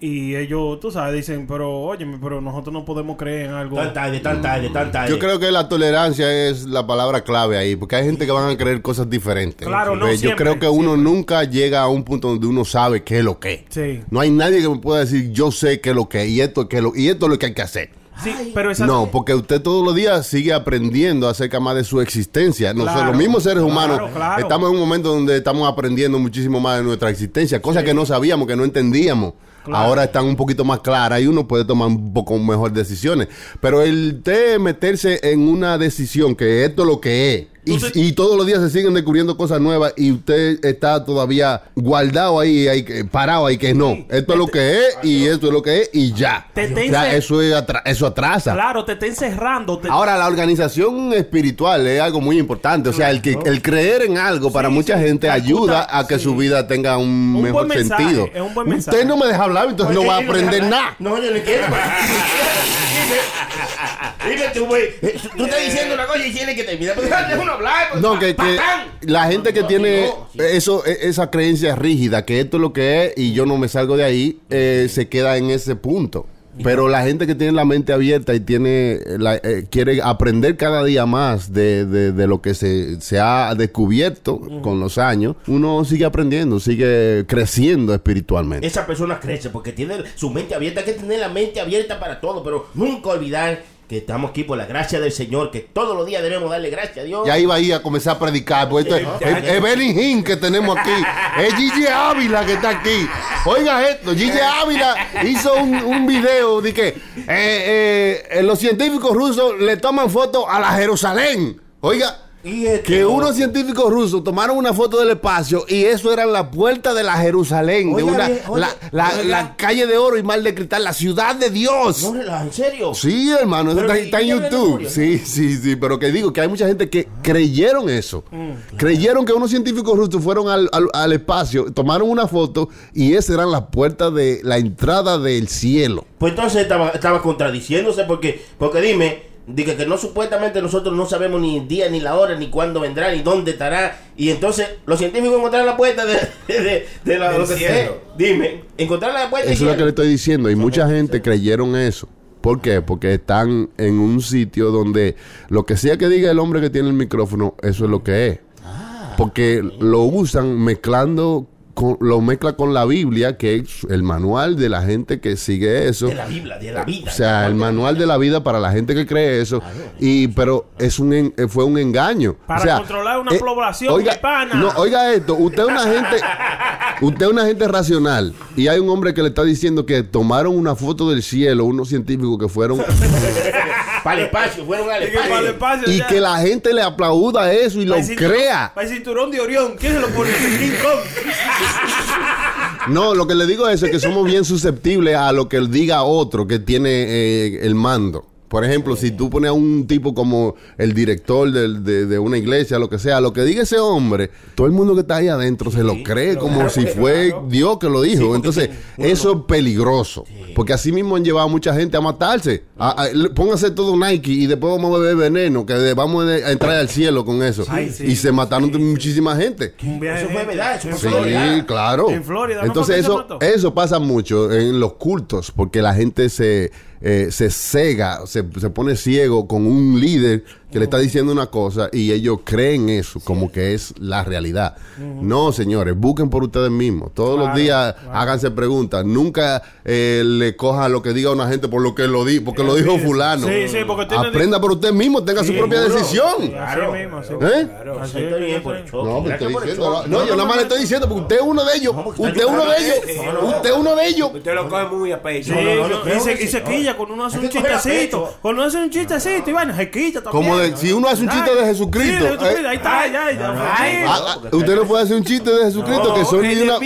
Y ellos, tú sabes, dicen, pero oye, pero nosotros no podemos creer en algo. Tan tarde, tan tarde, tan tarde. Yo creo que la tolerancia es la palabra clave ahí, porque hay gente que van a creer cosas diferentes. Claro, no, Yo siempre, creo que uno siempre. nunca llega a un punto donde uno sabe qué es lo que es. Sí. No hay nadie que me pueda decir, yo sé qué es lo que es, y esto, es lo, y esto es lo que hay que hacer. Sí, pero esa No, porque usted todos los días sigue aprendiendo acerca más de su existencia. Nosotros, Claro, los mismos seres claro, humanos, claro. estamos en un momento donde estamos aprendiendo muchísimo más de nuestra existencia, cosas que no sabíamos, que no entendíamos. Ahora están un poquito más claras y uno puede tomar un poco mejor decisiones. Pero el de meterse en una decisión que esto es lo que es. Y, todos los días se siguen descubriendo cosas nuevas y usted está todavía guardado ahí, ahí parado ahí que no. Esto es lo que es y esto es lo que es y ya. Te- O sea, eso, es atra- eso atrasa. Claro, te está encerrando. Ahora, la organización espiritual es algo muy importante. O sea, el, que, el creer en algo para Sí, mucha sí, gente te ayuda a que su vida tenga un, mejor sentido. es un buen Usted mensaje. no me deja hablar, entonces no va a aprender nada. No, yo no quiero. Dime, tú, güey. Tú estás diciendo una cosa y tienes que terminar. Hablar. pues, No, que, que la gente que No, tiene no, eso, e- esa creencia rígida, que esto es lo que es y yo no me salgo de ahí, eh, se queda en ese punto. Pero la gente que tiene la mente abierta y tiene la- eh, quiere aprender cada día más de, de- de lo que se, se ha descubierto con los años, uno sigue aprendiendo, sigue creciendo espiritualmente. Esa persona crece porque tiene su mente abierta. Hay que tener la mente abierta para todo, pero nunca olvidar que estamos aquí por la gracia del Señor, que todos los días debemos darle gracias a Dios. Ya iba ahí a comenzar a predicar. Pues esto es, es- es Benny Hinn que tenemos aquí. Es Gigi Ávila que está aquí. Oiga esto, Gigi Ávila hizo un, un video de que eh, eh, los científicos rusos le toman fotos a la Jerusalén. Oiga. Y este Que otro. unos científicos rusos tomaron una foto del espacio y eso era la puerta de la Jerusalén, de una, la, la- oiga. la calle de oro y mal de cristal, la ciudad de Dios. No, ¿en serio? Sí, hermano, eso está, ¿y- está en YouTube. Sí, sí, sí, pero que digo que hay mucha gente que creyeron eso. Mm. Creyeron que unos científicos rusos fueron al, al- al espacio, tomaron una foto y esas eran las puertas de la entrada del cielo. Pues entonces estaba, estaba contradiciéndose porque, porque dime, dije que no supuestamente nosotros no sabemos ni el día, ni la hora, ni cuándo vendrá, ni dónde estará. Y entonces los científicos encontraron la puerta de, de, de la, lo que sea. Dime, encontraron la puerta. Eso es lo que le estoy diciendo. Y mucha gente creyeron eso. ¿Por qué? Porque están en un sitio donde lo que sea que diga el hombre que tiene el micrófono, eso es lo que es. Porque lo usan mezclando, con, lo mezcla con la Biblia, que es el manual de la gente que sigue eso. De la Biblia, de la vida. O sea, el manual de la vida para la gente que cree eso. Y pero es un eh, fue un engaño. Para O sea, controlar una eh, población oiga, hispana. No, oiga esto, usted es una gente usted es una gente racional y hay un hombre que le está diciendo que tomaron una foto del cielo unos científicos que fueron Para el espacio, fueron al espacio. y que la gente le aplauda eso y lo para el cinturón- crea. Para el cinturón de Orión. ¿Quién se lo pone? King Kong. No, lo que le digo es que somos bien susceptibles a lo que diga otro que tiene eh, el mando. Por ejemplo, si tú pones a un tipo como el director de, de una iglesia, lo que sea, lo que diga ese hombre, todo el mundo que está ahí adentro se lo cree como si fue Dios que lo dijo. Entonces, eso es peligroso. Porque así mismo han llevado a mucha gente a matarse. A- póngase todo Nike y después vamos a beber veneno, que de- vamos a entrar al cielo con eso. Sí. y se mataron muchísima gente. Eso fue verdad, eso fue Sí, Florida. claro. En Florida, ¿no Entonces se eso, eso pasa mucho en los cultos, porque la gente se, eh, se cega, se, se pone ciego con un líder que le está diciendo una cosa y ellos creen eso como que es la realidad. No, señores, busquen por ustedes mismos. Todos los Claro, días háganse preguntas. Nunca eh, le cojan lo que diga una gente por lo que lo di, porque lo dijo fulano. Sí, sí, porque tiene- Aprenda por usted mismo, tenga su propia seguro. decisión. Así mismo, ¿Eh? Claro. Así bien por el choque. No, estoy diciendo, no, yo nada más le estoy diciendo porque usted es uno de ellos. Usted es uno de ellos. Usted es uno de ellos. Usted lo coge muy a pecho. Sí, y se, sí, quilla cuando uno hace un chistecito. Cuando uno hace un chistecito, y bueno, se quilla también. Si uno hace un chiste de Jesucristo, Sí, de Jesucristo, ahí está, ya, ya. Ay, sí. Usted no puede hacer un chiste de Jesucristo No, que Sony de una.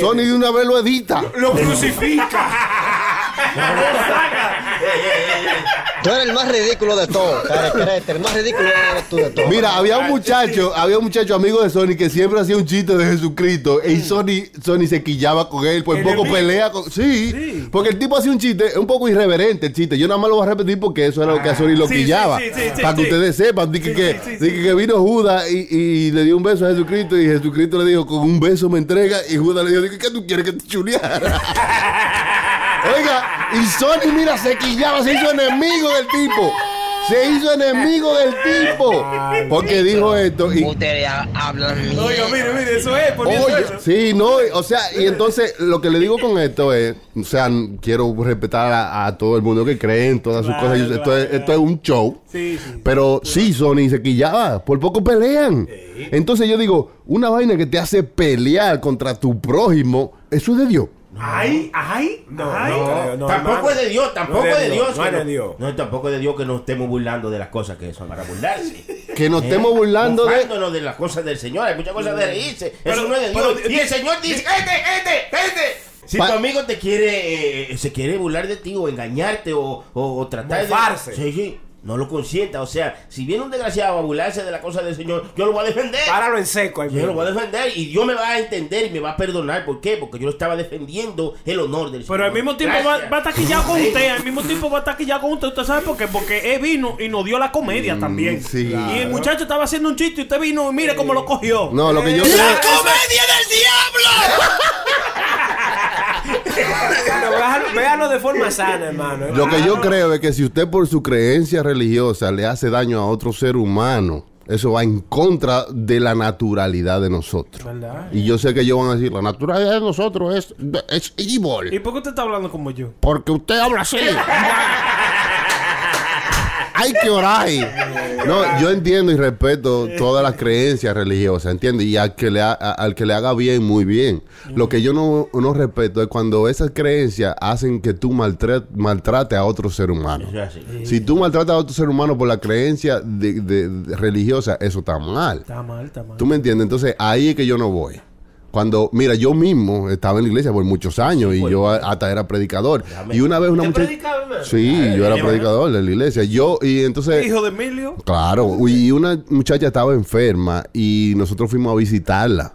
Sony de una vez lo edita. Lo crucifica. Tú eres el más ridículo de todos, el más ridículo eres tú de todos. Mira, había un muchacho, había un muchacho amigo de Sony que siempre hacía un chiste de Jesucristo y Sony, Sony se quillaba con él, por poco pelea con. Sí, porque el tipo hacía un chiste, es un poco irreverente el chiste. Yo nada más lo voy a repetir porque eso era lo que a Sony lo Sí, sí, quillaba. sí, sí, sí, para que sí. ustedes sepan, dije que, sí, sí. vino Judas y, y le dio un beso a Jesucristo y Jesucristo le dijo, con un beso me entrega y Judas le dijo, ¿qué tú quieres que te chuleara? Oiga, y Sony, mira, se quillaba, se hizo enemigo del tipo. Se hizo enemigo del tipo. Porque dijo esto. Y, Ustedes ha- hablan mierda. Oiga, mire, mire, eso es, poniendo Oye, eso. sí, no, o sea, y entonces lo que le digo con esto es, o sea, quiero respetar a, a todo el mundo que cree en todas sus Claro, cosas. Esto, es, claro. esto es un show. Sí, sí. Pero sí, Sony se quillaba, por poco pelean. Entonces yo digo, una vaina que te hace pelear contra tu prójimo, eso es de Dios. Ay, ay, No, ay. no no, tampoco hermano. es de Dios, tampoco No es de Dios. No de Dios. No, tampoco es de Dios que nos estemos burlando de las cosas que son para burlarse. Que nos ¿Eh? estemos burlando de... De las cosas del Señor. Hay muchas cosas de reírse. Pero- Eso no es de Dios. pero- y el Señor dice, cállate, cállate, cállate. Si Pa- tu amigo te quiere, eh, se quiere burlar de ti o engañarte o, o, o tratar Mofarse. de... Sí, sí. No lo consienta. O sea, si viene un desgraciado a burlarse de la cosa del Señor, yo lo voy a defender. Páralo en seco ahí Yo lo voy a defender y Dios me va a entender y me va a perdonar. ¿Por qué? Porque yo lo estaba defendiendo el honor del Señor. Pero al mismo tiempo va, va a estar quillado con usted, al mismo tiempo va a estar quillado con usted. ¿Usted sabe por qué? Porque él vino y nos dio la comedia también. sí. Y el muchacho estaba haciendo un chiste y usted vino y mire cómo lo cogió. No, lo que yo ¡La creo... comedia del diablo! Pero véalo, de forma sana, hermano. Lo que yo creo es que si usted por su creencia religiosa le hace daño a otro ser humano, eso va en contra de la naturalidad de nosotros. ¿Verdad? Y yo sé que ellos van a decir, la naturalidad de nosotros es, es ¿Y evil. por qué usted está hablando como yo? Porque usted habla así. hay que orar. No, yo entiendo y respeto todas las creencias religiosas, ¿entiendes? Y al que le, ha- a- al que le haga bien, muy bien. Lo que yo no, no respeto es cuando esas creencias hacen que tú maltra- maltrates a otro ser humano. Si tú maltratas a otro ser humano por la creencia de- de- de religiosa, eso está mal. Está mal, está mal. ¿Tú me entiendes? Entonces ahí es que yo no voy. Cuando, mira, yo mismo estaba en la iglesia por muchos años y yo a- hasta era predicador. Y una vez una ¿Te muchacha... Sí, yo era predicador de la iglesia. Yo, y entonces... Hijo de Emilio. Claro, y una muchacha estaba enferma y nosotros fuimos a visitarla.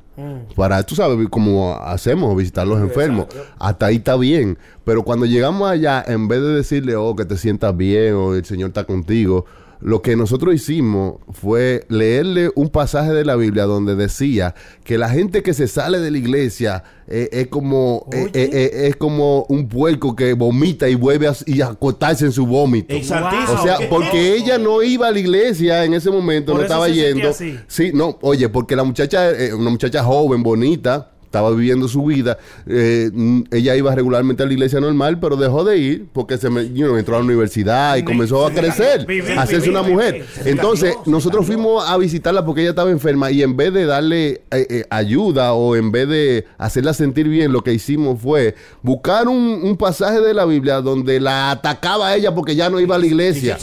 Para, tú sabes cómo hacemos, visitar los enfermos. Hasta ahí está bien. Pero cuando llegamos allá, en vez de decirle, oh, que te sientas bien o el Señor está contigo, lo que nosotros hicimos fue leerle un pasaje de la Biblia donde decía que la gente que se sale de la iglesia eh, es como eh, eh, eh, es como un puerco que vomita y vuelve a, y a acostarse en su vómito. Exactísimo. O sea, porque ella no iba a la iglesia en ese momento, Por no estaba se yendo. así. Sí, no, oye, porque la muchacha, eh, una muchacha joven, bonita, estaba viviendo su vida. eh, ella iba regularmente a la iglesia normal, pero dejó de ir porque se me, you know, entró a la universidad y comenzó a crecer, a hacerse una mujer. Entonces, nosotros fuimos a visitarla porque ella estaba enferma y en vez de darle eh, eh, ayuda o en vez de hacerla sentir bien, lo que hicimos fue buscar un, un pasaje de la Biblia donde la atacaba a ella porque ya no iba a la iglesia.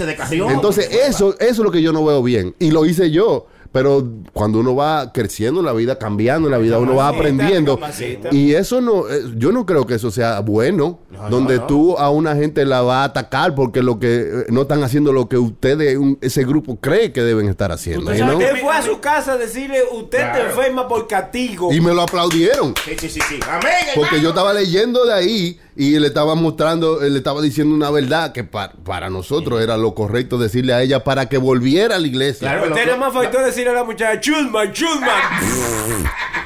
Entonces, eso, eso es lo que yo no veo bien. Y lo hice yo. Pero cuando uno va creciendo en la vida, cambiando en la vida, uno va aprendiendo. Y eso no, eh, yo no creo que eso sea bueno, donde tú a una gente la va a atacar porque lo que eh, no están haciendo lo que ustedes, un- ese grupo cree que deben estar haciendo. Usted fue a su casa a decirle, usted está enferma por castigo. Y me lo aplaudieron. Sí, sí, sí, sí. Amén. Porque yo estaba leyendo de ahí y le estaba mostrando, eh, le estaba diciendo una verdad que pa- para nosotros era lo correcto decirle a ella para que volviera a la iglesia. Claro, Usted nada más faltó decirle a la muchacha, chusman, chusman.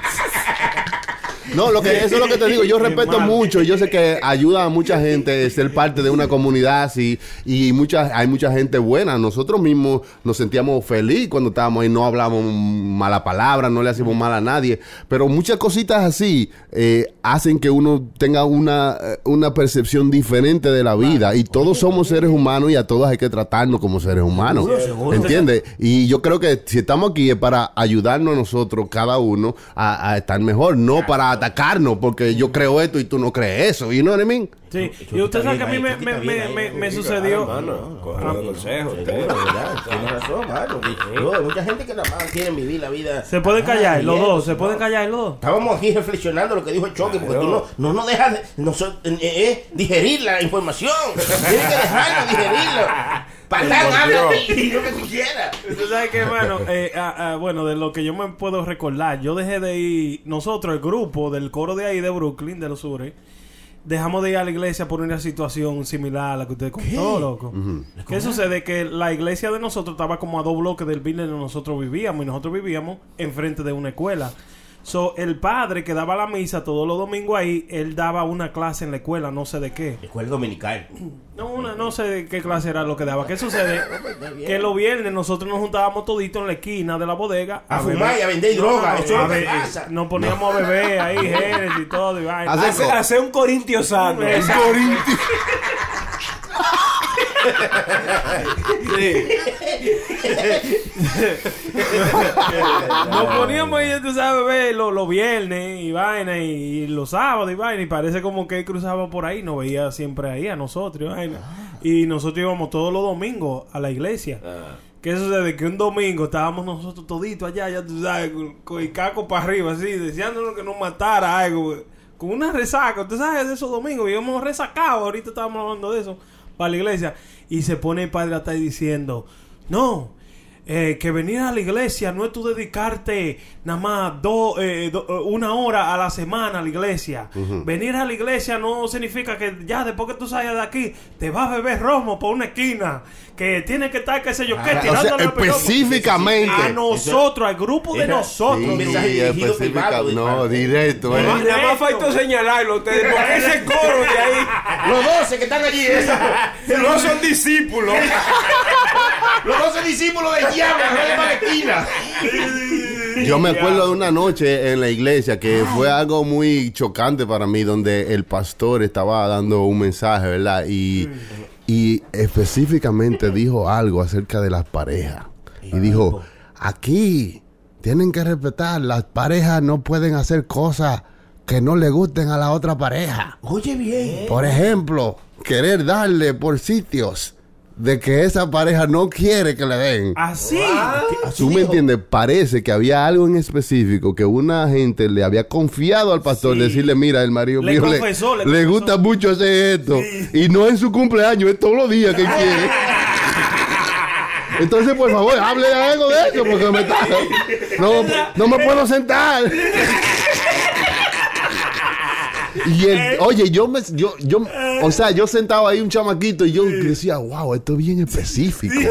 No, lo que, eso es lo que te digo. Yo respeto mucho. y Yo sé que ayuda a mucha gente ser parte de una comunidad así. Y mucha, hay mucha gente buena. Nosotros mismos nos sentíamos feliz cuando estábamos ahí. No hablamos mala palabra, no le hacíamos mal a nadie. Pero muchas cositas así eh, hacen que uno tenga una, eh, una percepción diferente de la vida. Y todos somos seres humanos y a todos hay que tratarnos como seres humanos. ¿Entiendes? Y yo creo que si estamos aquí es para ayudarnos a nosotros, cada uno, a, a estar mejor. No para atacarnos, porque yo creo esto y tú no crees eso. ¿Y no what I mean? Sí, y usted sabe que a mí me, me, me, me, sucedió. Hermano, coge los consejos. Sí, usted. de verdad, Tienes razón, mano. Yo, hay mucha gente que nada más quieren vivir la vida. Se pueden callar los dos, se no. pueden callar los dos. Estábamos aquí reflexionando lo que dijo el Choque, porque tú no, no nos dejas eh, eh, digerir la información. Tienes que dejarnos digerirla. Patán, habla y lo que tú quieras. Tú sabes que, hermano, eh, ah, ah, bueno, de lo que yo me puedo recordar, yo dejé de ir, nosotros, el grupo del coro de ahí de Brooklyn, de los sures, dejamos de ir a la iglesia por una situación similar a la que usted contó, loco. ¿Qué sucede? Que la iglesia de nosotros estaba como a dos bloques del building donde nosotros vivíamos y nosotros vivíamos enfrente de una escuela. So, el padre que daba la misa todos los domingos ahí, él daba una clase en la escuela, no sé de qué. Escuela dominical. No, una, no sé de qué clase era lo que daba. ¿Qué sucede? que los viernes nosotros nos juntábamos toditos en la esquina de la bodega A fumar y a vender droga. Eso a pasa. Nos poníamos a beber ahí, Jerez y todo. Y vaina. Hace- Hace, hace un corintio sano. Nos poníamos ahí, tú sabes, beber los, los viernes y vaina y, y los sábados y vaina. Y parece como que él cruzaba por ahí, nos veía siempre ahí a nosotros y vaina. Y nosotros íbamos todos los domingos a la iglesia. ¿Qué sucede? Que un domingo estábamos nosotros toditos allá, ya tú sabes, con, con el caco para arriba, así, deseándonos que nos matara algo, con una resaca. Tú sabes, de esos domingos, íbamos resacados, ahorita estábamos hablando de eso, para la iglesia. Y se pone el padre atrás diciendo, no, eh, que venir a la iglesia no es tú dedicarte nada más dos, eh, do- eh, una hora a la semana a la iglesia. Venir a la iglesia no significa que ya después que tú salgas de aquí te vas a beber romo por una esquina. Que tiene que estar, qué sé yo, qué, O sea, tirándole al pelota. específicamente. A nosotros, al grupo de Era- nosotros. Un mensaje dirigido específica- privado, No, directo. eh. Nada más faltó señalarlo ustedes, porque ese coro de ahí Los 12 que están allí, esa- no son discípulos. los 12 discípulos del diablo, no de la esquina. Yo me acuerdo de una noche en la iglesia que fue algo muy chocante para mí, donde el pastor estaba dando un mensaje, ¿verdad? Y y específicamente dijo algo acerca de las parejas. Y dijo, aquí tienen que respetar, las parejas no pueden hacer cosas que no le gusten a la otra pareja. Oye bien. Por ejemplo, querer darle por sitios de que esa pareja no quiere que le den. Así. Tú me entiendes, parece que había algo en específico que una gente le había confiado al pastor, decirle, mira, el marido Le mío confesó, le le, confesó. gusta mucho hacer esto. Y no en su cumpleaños, es todos los días que él quiere. Entonces, por favor, hable algo de eso, porque me está... No, no me puedo sentar. Y el- oye, yo me, yo, yo, o sea, yo sentaba ahí un chamaquito y yo decía, wow, esto es bien específico.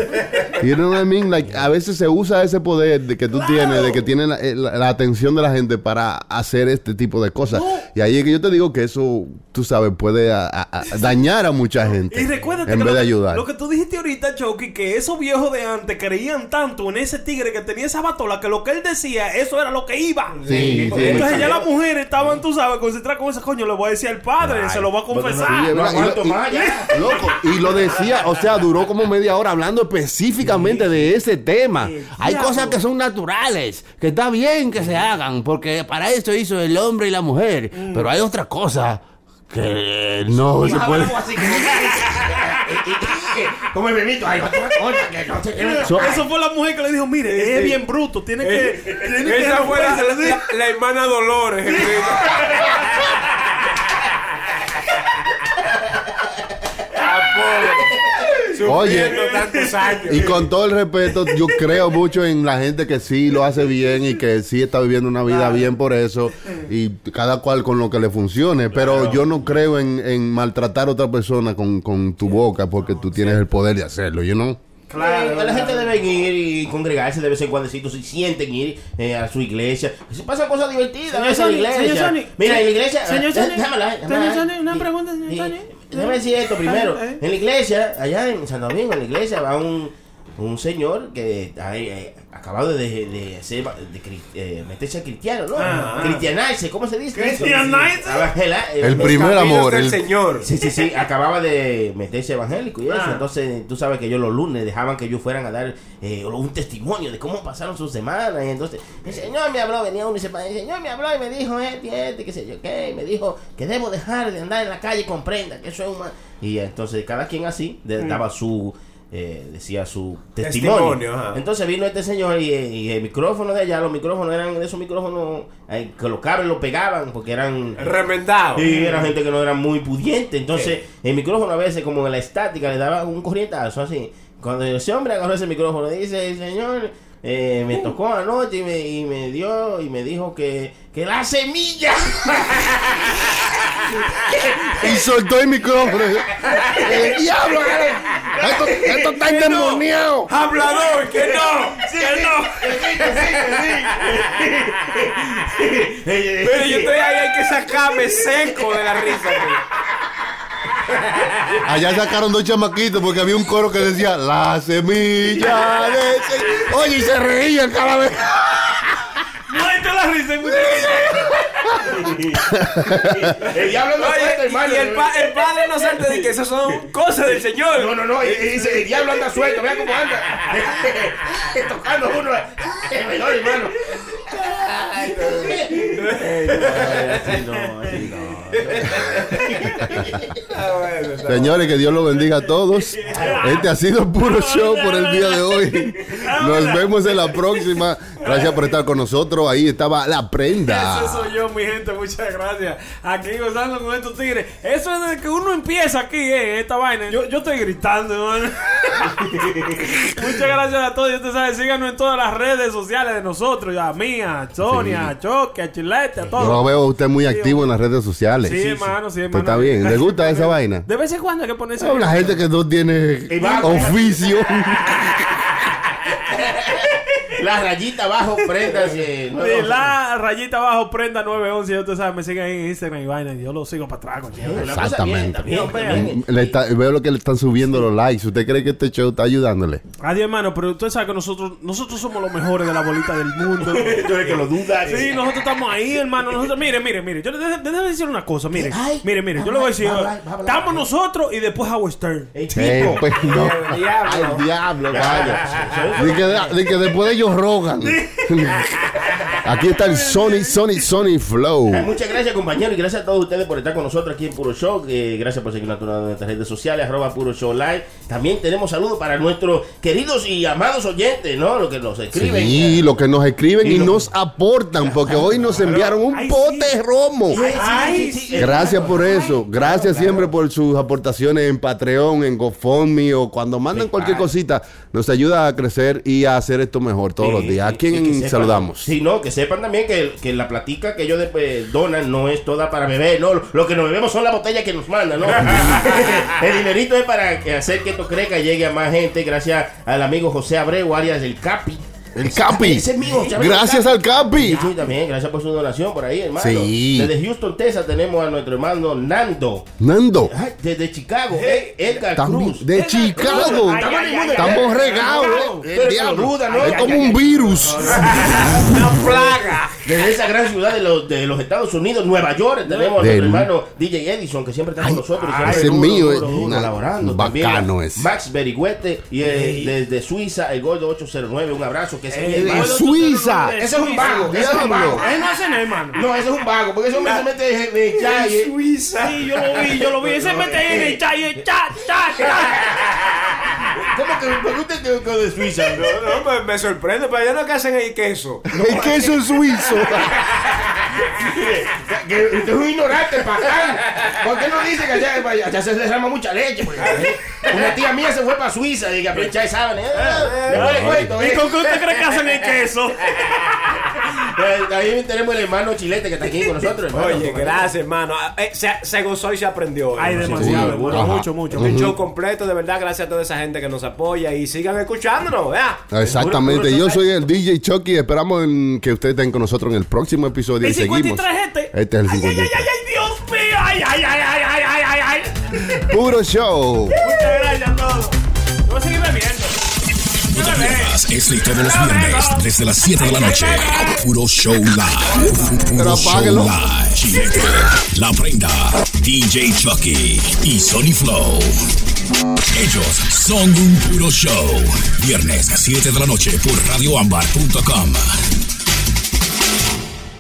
You know what I mean? Like, a veces se usa ese poder de que tú tienes, de que tienes la, eh, la- la atención de la gente para hacer este tipo de cosas. Y ahí es que yo te digo que eso, tú sabes, puede a- a- a dañar a mucha gente. Y recuérdate en que vez lo, de que- ayudar. lo que tú dijiste ahorita, Chucky, que esos viejos de antes creían tanto en ese tigre que tenía esa batola que lo que él decía, eso era lo que iba. Sí, sí. Entonces ya las mujeres estaban, tú sabes, concentradas con ese coño, le voy a decir al padre, se lo va a confesar. Y lo- y- loco, y lo decía, o sea, duró como media hora hablando específicamente de ese tema. Hay cosas que son naturales, que está bien que se hagan, porque para eso hizo el hombre y la mujer. Pero hay otras cosas que no se puede. Como el bebito, hay otra cosa que no se So- Eso fue la mujer que le dijo, mire, es bien bruto, tiene que... Tiene que Esa fue la, le dijo. la- la hermana Dolores. Oye, Sufriendo tantos años. y con todo el respeto, yo creo mucho en la gente que sí lo hace bien y que sí está viviendo una vida bien por eso y cada cual con lo que le funcione. Pero yo no creo en, en maltratar a otra persona con, con tu boca porque tú tienes el poder de hacerlo, you know? Claro, la gente debe ir y congregarse de vez en cuando si sienten ir eh, a su iglesia. Se pasan cosas divertidas a Señor Sony, iglesia. señor Sony. Mira, en la iglesia. Señor eh, Sony, déjamela, señor. Sony, una pregunta, señor. Sony. Déjame decir esto primero. En la iglesia, allá en Santo Domingo, en la iglesia, va un, un señor que está eh, acabado de, de, ser, de, cri- eh, meterse a cristiano, ¿no? Ah. Cristianarse, ¿cómo se dice? Cristianarse. El eh, primer amor. del el- Señor. Sí, sí, sí, acababa de meterse evangélico y eso. Ah. Entonces, tú sabes que ellos los lunes dejaban que ellos fueran a dar eh, un testimonio de cómo pasaron sus semanas. Y entonces, el Señor me habló, venía uno y se el Señor me habló y me dijo, este, este, qué sé yo qué. Y me dijo que debo dejar de andar en la calle con prenda, que eso es una. Y entonces, cada quien así de- daba su. Eh, decía su testimonio. Entonces vino este señor y, y el micrófono de allá, los micrófonos eran de esos micrófonos eh, que los cables los pegaban porque eran Remendado. Sí, era gente que no era muy pudiente. Entonces, el micrófono a veces, como en la estática, le daba un corrientazo así. Cuando ese hombre agarró ese micrófono, dice: Señor, eh, me tocó anoche y me, y me dio y me dijo que, que la semilla. Y soltó el micrófono. ¡El diablo! Esto, esto está endemoniado. Hablador, que no, que no. Pero yo estoy ahí, hay que sacarme seco de la risa. Allá sacaron dos chamaquitos porque había un coro que decía La semilla de ese-". Oye, y se reían cada vez. Muerte la risa, el diablo anda suelto, Oye, hermano. y el, pa- el padre no salte de que eso son cosas del Señor. No, no, no, y- y dice, el diablo anda suelto, vea cómo anda. Tocando uno. Menor, hermano. Señores, que Dios los bendiga a todos. Este ha sido puro show por el día de hoy. Nos vemos en la próxima. Gracias por estar con nosotros. Ahí estaba la prenda. Ese soy yo, mi gente, muchas gracias. Aquí gozando con estos tigres. Eso es desde que uno empieza aquí, eh, esta vaina. Yo, yo estoy gritando, hermano. muchas gracias a todos. Ya ustedes saben, síganos en todas las redes sociales de nosotros. A mía, Sonia, a Choque, a Chilete, a Yo todos. lo veo a usted muy activo en las redes sociales. Sí, hermano, sí, Pues hermano. está bien. ¿Le gusta esa vaina? De vez en cuando hay que ponerse. Una gente que no tiene oficio. La rayita abajo, prendas. no, Sí, la rayita abajo, prenda 911. Ya ustedes saben, me siguen ahí en Instagram y vaina. y Yo lo sigo para atrás, coño. Exactamente. bien. Le está- veo lo que le están subiendo los likes. ¿Usted cree que este show está ayudándole? Adiós, hermano, pero usted sabe que nosotros, nosotros somos los mejores de la bolita del mundo. Eres que lo dudas. Sí, nosotros estamos ahí, hermano. Nosotros, mire, mire, mire. Yo le déjame decir una cosa, mire. Ay, mire, mire, yo le voy a decir. Estamos nosotros y después Howard Stern. El pues no. El diablo. Al diablo, vaya. De que después de ellos rogan. Aquí está el Sony, Sony, Sony Flow. Eh, Muchas gracias compañeros y gracias a todos ustedes por estar con nosotros aquí en Puro Show. Eh, gracias por seguirnos de nuestras redes sociales, arroba Puro Show Live. También tenemos saludos para nuestros queridos y amados oyentes, ¿no? Los que nos escriben. Sí, lo que nos escriben Y y lo- nos aportan, porque hoy nos enviaron un Ay, pote sí. romo. Ay. Gracias por eso. Gracias siempre por sus aportaciones en Patreon, en GoFundMe o cuando mandan cualquier cosita. Nos ayuda a crecer y a hacer esto mejor todos los días. ¿A Y- y quién saludamos? Sí, no, que sepan también que, que la platica que ellos después donan no es toda para beber, no. Lo que nos bebemos son las botellas que nos mandan, ¿no? el dinerito es para hacer que esto crezca llegue a más gente. Gracias al amigo José Abreu, alias del Capi. El Capi. Ese es mío, José Abreu, Gracias al Capi. Sí, sí, también, gracias por su donación por ahí, hermano. Sí. Desde Houston, Texas, tenemos a nuestro hermano Nando. Nando. Ay, desde Chicago, eh, Edgar También Cruz. de Chicago. Ay, Estamos regados. eh. ¿no? Es como ay, un ay. virus. Una plaga. Desde esa gran ciudad de los, de los Estados Unidos, Nueva York, tenemos a nuestro hermano DJ Edison, que siempre está con nosotros. ese es mío, duro, duro, Una- colaborando. bacano También es. Max Berigüete, y eh, desde Suiza, el Gordo 809, un abrazo. Que ese es mi de hermano. Suiza. Ese es un vago, ese es un vago. Él no hace nada, hermano. No, ese es un vago, porque ese hombre se mete de, de eh. Suiza. Sí, yo lo vi, yo lo vi. Ese mete ahí en el chat y el chat, chat, chat. ¿Cómo que me gusta que que de Suiza? No, no, me, me sorprende, pero ya no que hacen ahí queso. El queso suizo. que usted es un ignorante, pacán. ¿Por qué no dice que allá, allá se derrama mucha leche? pues? Una tía mía se fue para Suiza y que aprovechar y saben. Eh, ¿Y con qué usted cree que hacen el queso? También tenemos el hermano Chilete que está aquí con nosotros. hermano. Oye, gracias, hermano. Ah, eh, se, se gozó y se aprendió. Ay, hermano. demasiado, sí, hermano. Mucho, mucho. Un show completo, de verdad, gracias a toda esa gente que nos apoya y sigan escuchándonos, vea. Exactamente. Yo soy el DJ Chucky. Esperamos en que ustedes estén con nosotros en el próximo episodio. El y seguimos. 53 este. Este es el Ay, ay, ay, 53. ay, ay, Dios mío. Ay, ay, ay, ay, ay, ay, ay, ay. Puro show. Muchas gracias No te pierdas este todos los viernes desde las 7 de la noche. Puro Show Live. Puro Show. Live. Chilete, La Prenda, DJ Chucky y Sony Flow. Ellos son un puro show. Viernes 7 de la noche por radioambar.com.